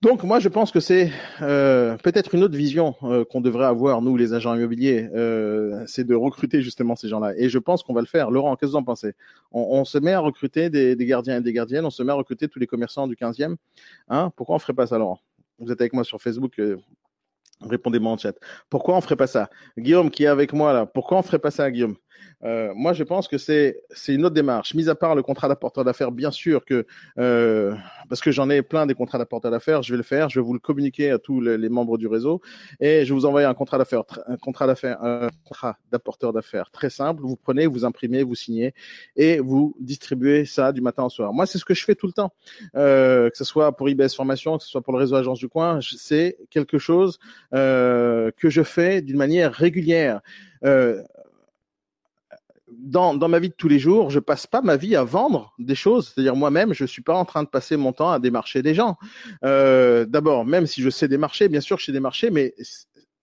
Donc moi je pense que c'est euh, peut-être une autre vision euh, qu'on devrait avoir nous les agents immobiliers, euh, c'est de recruter justement ces gens-là. Et je pense qu'on va le faire. Laurent, qu'est-ce que vous en pensez? On, on, se met à recruter des, des, gardiens et des gardiennes, on se met à recruter tous les commerçants du 15e. Hein? Pourquoi on ferait pas ça, Laurent? Vous êtes avec moi sur Facebook. Répondez-moi en chat. Pourquoi on ferait pas ça? Guillaume qui est avec moi là, pourquoi on ferait pas ça, Guillaume? Euh, moi, je pense que c'est une autre démarche. Mis à part le contrat d'apporteur d'affaires, bien sûr que euh, parce que j'en ai plein des contrats d'apporteur d'affaires, je vais le faire. Je vais vous le communiquer à tous les, les membres du réseau et je vais vous envoyer un contrat d'affaires, un contrat d'affaires, un contrat d'apporteur d'affaires très simple. Vous prenez, vous imprimez, vous signez et vous distribuez ça du matin au soir. Moi, c'est ce que je fais tout le temps, euh, que ce soit pour IBS Formation, que ce soit pour le réseau Agence du Coin. C'est quelque chose euh, que je fais d'une manière régulière. Euh, dans, ma vie de tous les jours, je passe pas ma vie à vendre des choses. C'est-à-dire moi-même, je suis pas en train de passer mon temps à démarcher des gens. Euh, D'abord, même si je sais démarcher, bien sûr, je sais démarcher, mais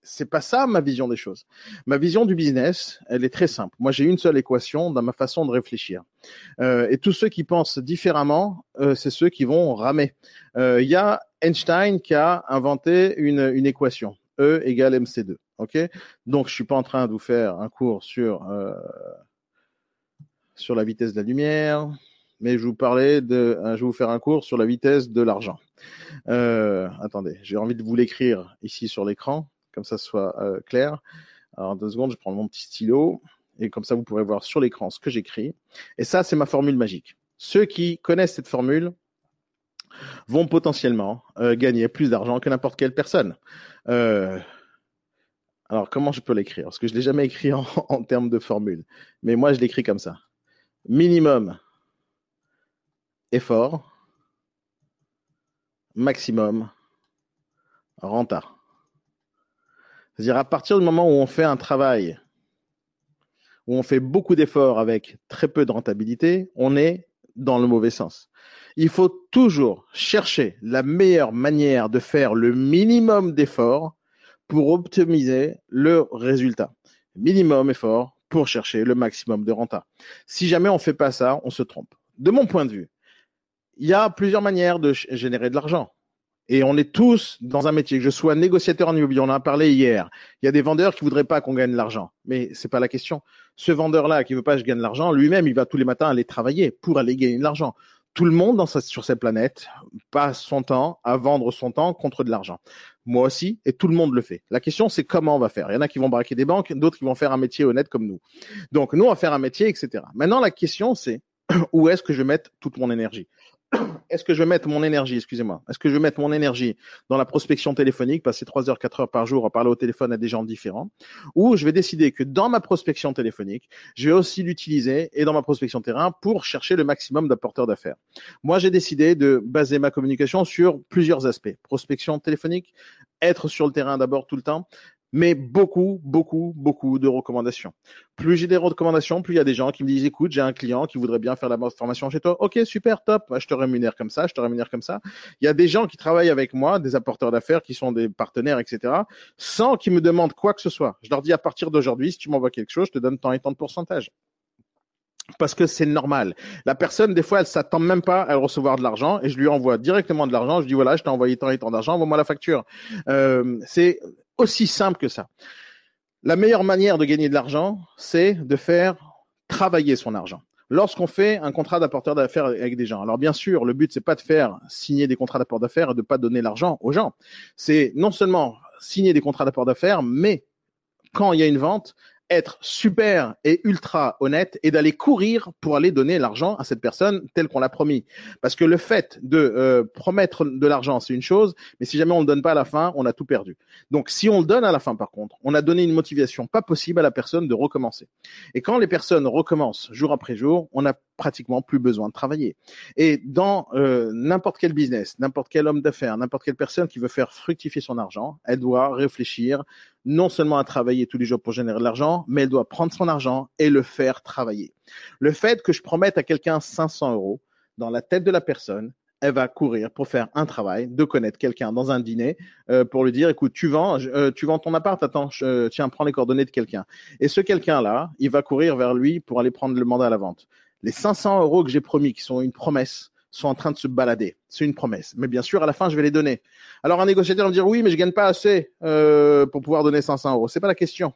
c'est pas ça ma vision des choses. Ma vision du business, elle est très simple. Moi, j'ai une seule équation dans ma façon de réfléchir. Euh, et tous ceux qui pensent différemment, euh, c'est ceux qui vont ramer. Il y a Einstein qui a inventé une, une équation. E égale MC2. Ok? Donc, je suis pas en train de vous faire un cours sur euh, sur la vitesse de la lumière, mais je vous parlais de, je vais vous faire un cours sur la vitesse de l'argent. Euh, attendez, j'ai envie de vous l'écrire ici sur l'écran, comme ça soit euh, clair. Alors deux secondes, je prends mon petit stylo et comme ça vous pourrez voir sur l'écran ce que j'écris. Et ça, c'est ma formule magique. Ceux qui connaissent cette formule vont potentiellement euh, gagner plus d'argent que n'importe quelle personne. Euh, alors comment je peux l'écrire? Parce que je l'ai jamais écrit en termes de formule, mais moi je l'écris comme ça minimum effort, maximum renta. C'est-à-dire à partir du moment où on fait un travail, où on fait beaucoup d'efforts avec très peu de rentabilité, on est dans le mauvais sens. Il faut toujours chercher la meilleure manière de faire le minimum d'efforts pour optimiser le résultat. Minimum effort, pour chercher le maximum de renta. Si jamais on fait pas ça, on se trompe. De mon point de vue, il y a plusieurs manières de générer de l'argent. Et on est tous dans un métier. Que je sois négociateur en immobilier, on en a parlé hier. Il y a des vendeurs qui voudraient pas qu'on gagne de l'argent. Mais c'est pas la question. Ce vendeur-là qui veut pas que je gagne de l'argent, lui-même, il va tous les matins aller travailler pour aller gagner de l'argent tout le monde sur cette planète passe son temps à vendre son temps contre de l'argent. Moi aussi, et tout le monde le fait. La question, c'est comment on va faire. Il y en a qui vont braquer des banques, d'autres qui vont faire un métier honnête comme nous. Donc, nous, on va faire un métier, etc. Maintenant, la question, c'est où est-ce que je vais mettre toute mon énergie? est-ce que je vais mettre mon énergie, excusez-moi, est-ce que je vais mettre mon énergie dans la prospection téléphonique, passer 3 heures, 4 heures par jour à parler au téléphone à des gens différents, ou je vais décider que dans ma prospection téléphonique, je vais aussi l'utiliser et dans ma prospection terrain pour chercher le maximum d'apporteurs d'affaires. Moi, j'ai décidé de baser ma communication sur plusieurs aspects. Prospection téléphonique, être sur le terrain d'abord tout le temps, mais beaucoup, beaucoup, beaucoup de recommandations. Plus j'ai des recommandations, plus il y a des gens qui me disent, écoute, j'ai un client qui voudrait bien faire la formation chez toi. Ok, super, top. Je te rémunère comme ça, je te rémunère comme ça. Il y a des gens qui travaillent avec moi, des apporteurs d'affaires qui sont des partenaires, etc., sans qu'ils me demandent quoi que ce soit. Je leur dis à partir d'aujourd'hui, si tu m'envoies quelque chose, je te donne tant et tant de pourcentage parce que c'est normal. La personne, des fois, elle s'attend même pas à recevoir de l'argent et je lui envoie directement de l'argent. Je dis voilà, je t'ai envoyé tant et tant d'argent, envoie-moi la facture. Euh, c'est aussi simple que ça. La meilleure manière de gagner de l'argent, c'est de faire travailler son argent. Lorsqu'on fait un contrat d'apporteur d'affaires avec des gens, alors bien sûr, le but c'est pas de faire signer des contrats d'apport d'affaires et de pas donner l'argent aux gens. C'est non seulement signer des contrats d'apport d'affaires, mais quand il y a une vente, être super et ultra honnête et d'aller courir pour aller donner l'argent à cette personne telle qu'on l'a promis. Parce que le fait de euh, promettre de l'argent, c'est une chose, mais si jamais on ne le donne pas à la fin, on a tout perdu. Donc si on le donne à la fin, par contre, on a donné une motivation pas possible à la personne de recommencer. Et quand les personnes recommencent jour après jour, on n'a pratiquement plus besoin de travailler. Et dans euh, n'importe quel business, n'importe quel homme d'affaires, n'importe quelle personne qui veut faire fructifier son argent, elle doit réfléchir non seulement à travailler tous les jours pour générer de l'argent, mais elle doit prendre son argent et le faire travailler. Le fait que je promette à quelqu'un 500 euros, dans la tête de la personne, elle va courir pour faire un travail, de connaître quelqu'un dans un dîner, euh, pour lui dire, écoute, tu vends, euh, tu vends ton appart, attends, euh, tiens, prends les coordonnées de quelqu'un. Et ce quelqu'un-là, il va courir vers lui pour aller prendre le mandat à la vente. Les 500 euros que j'ai promis, qui sont une promesse, sont en train de se balader. C'est une promesse. Mais bien sûr, à la fin, je vais les donner. Alors, un négociateur va me dire, oui, mais je gagne pas assez euh, pour pouvoir donner 500 euros. C'est pas la question.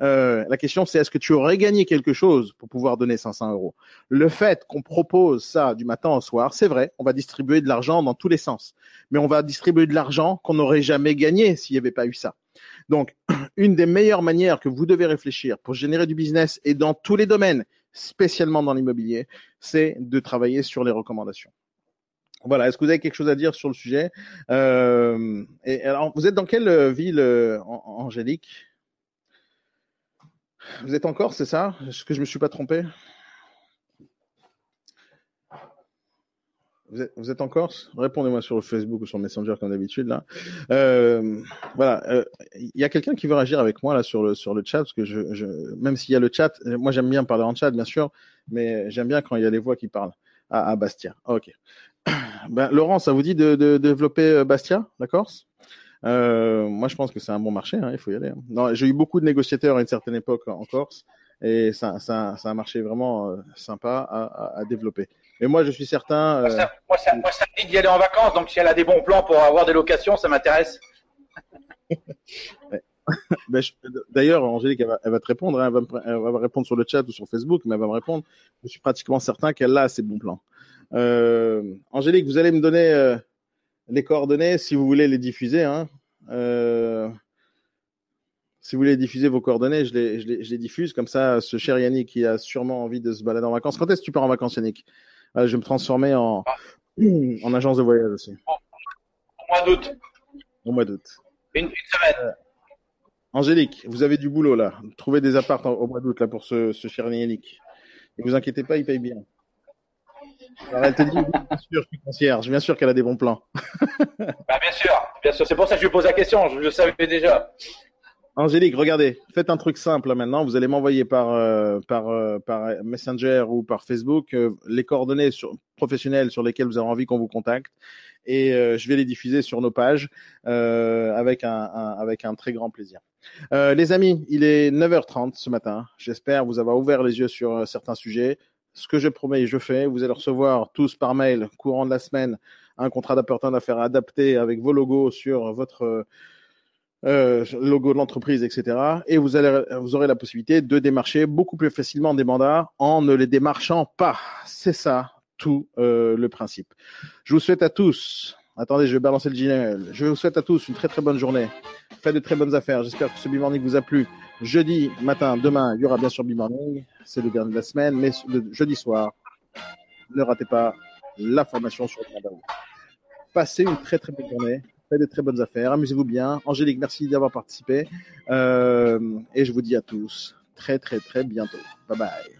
Euh, la question, c'est est-ce que tu aurais gagné quelque chose pour pouvoir donner 500 euros? Le fait qu'on propose ça du matin au soir, c'est vrai, on va distribuer de l'argent dans tous les sens. Mais on va distribuer de l'argent qu'on n'aurait jamais gagné s'il n'y avait pas eu ça. Donc, une des meilleures manières que vous devez réfléchir pour générer du business et dans tous les domaines, spécialement dans l'immobilier, c'est de travailler sur les recommandations. Voilà, est-ce que vous avez quelque chose à dire sur le sujet? Euh, et alors, Vous êtes dans quelle ville, euh, Angélique? Vous êtes en Corse, c'est ça? Est-ce que je me suis pas trompé? Vous êtes, en Corse? Répondez-moi sur Facebook ou sur Messenger comme d'habitude là. Euh, voilà, il y a quelqu'un qui veut réagir avec moi là sur le sur le chat parce que je, même s'il y a le chat, moi j'aime bien parler en chat bien sûr, mais j'aime bien quand il y a les voix qui parlent. Ah, ah Bastia. Ok. Ben, Laurent, ça vous dit de, développer euh, Bastia, la Corse? Euh, Moi, je pense que c'est un bon marché. Hein, il faut y aller. Hein. J'ai eu beaucoup de négociateurs à une certaine époque en Corse et ça, ça, ça a marché vraiment euh, sympa à, développer. Et moi, je suis certain. Moi, ça, moi, ça, moi, ça me dit d'y aller en vacances. Donc, si elle a des bons plans pour avoir des locations, ça m'intéresse. ben, D'ailleurs, Angélique, elle va, elle va te répondre. Hein, elle, va me, elle, va me, répondre sur le chat ou sur Facebook, mais elle va me répondre. Je suis pratiquement certain qu'elle a ses bons plans. Euh, Angélique, vous allez me donner euh, les coordonnées si vous voulez les diffuser. Hein. Euh, si vous voulez diffuser vos coordonnées, je les, je, les, je les, diffuse. Comme ça, ce cher Yannick qui a sûrement envie de se balader en vacances. Quand est-ce que tu pars en vacances, Yannick? Je vais me transformer en, en agence de voyage aussi. Au mois d'août. Au mois d'août. Une, une, semaine. Angélique, vous avez du boulot là. Trouvez des apparts au mois d'août là pour ce, ce cher Yannick. Ne vous inquiétez pas, il paye bien. Alors elle te dit, bien sûr, je suis concierge, bien sûr qu'elle a des bons plans. bah, bien sûr, bien sûr. C'est pour ça que je lui pose la question, je le savais déjà. Angélique, regardez, faites un truc simple maintenant. Vous allez m'envoyer par euh, par euh, par Messenger ou par Facebook euh, les coordonnées professionnelles sur lesquelles vous avez envie qu'on vous contacte, et je vais les diffuser sur nos pages avec un, un, avec un très grand plaisir. les amis, il est 9h30 ce matin. J'espère vous avoir ouvert les yeux sur certains sujets ce que je promets, je fais. Vous allez recevoir tous par mail, courant de la semaine, un contrat d'apporteur d'affaires adapté avec vos logos sur votre euh, logo de l'entreprise, etc. Et vous, allez, vous aurez la possibilité de démarcher beaucoup plus facilement des mandats en ne les démarchant pas. C'est ça tout euh, le principe. Je vous souhaite à tous Attendez, je vais balancer le jingle. Je vous souhaite à tous une très très bonne journée. Faites de très bonnes affaires. J'espère que ce B-Morning vous a plu. Jeudi matin, demain, il y aura bien sûr B-Morning. C'est le dernier de la semaine. Mais le jeudi soir, ne ratez pas la formation sur le. Passez une très très bonne journée. Faites des très bonnes affaires. Amusez-vous bien. Angélique, merci d'avoir participé. Euh, et je vous dis à tous très très très bientôt. Bye bye.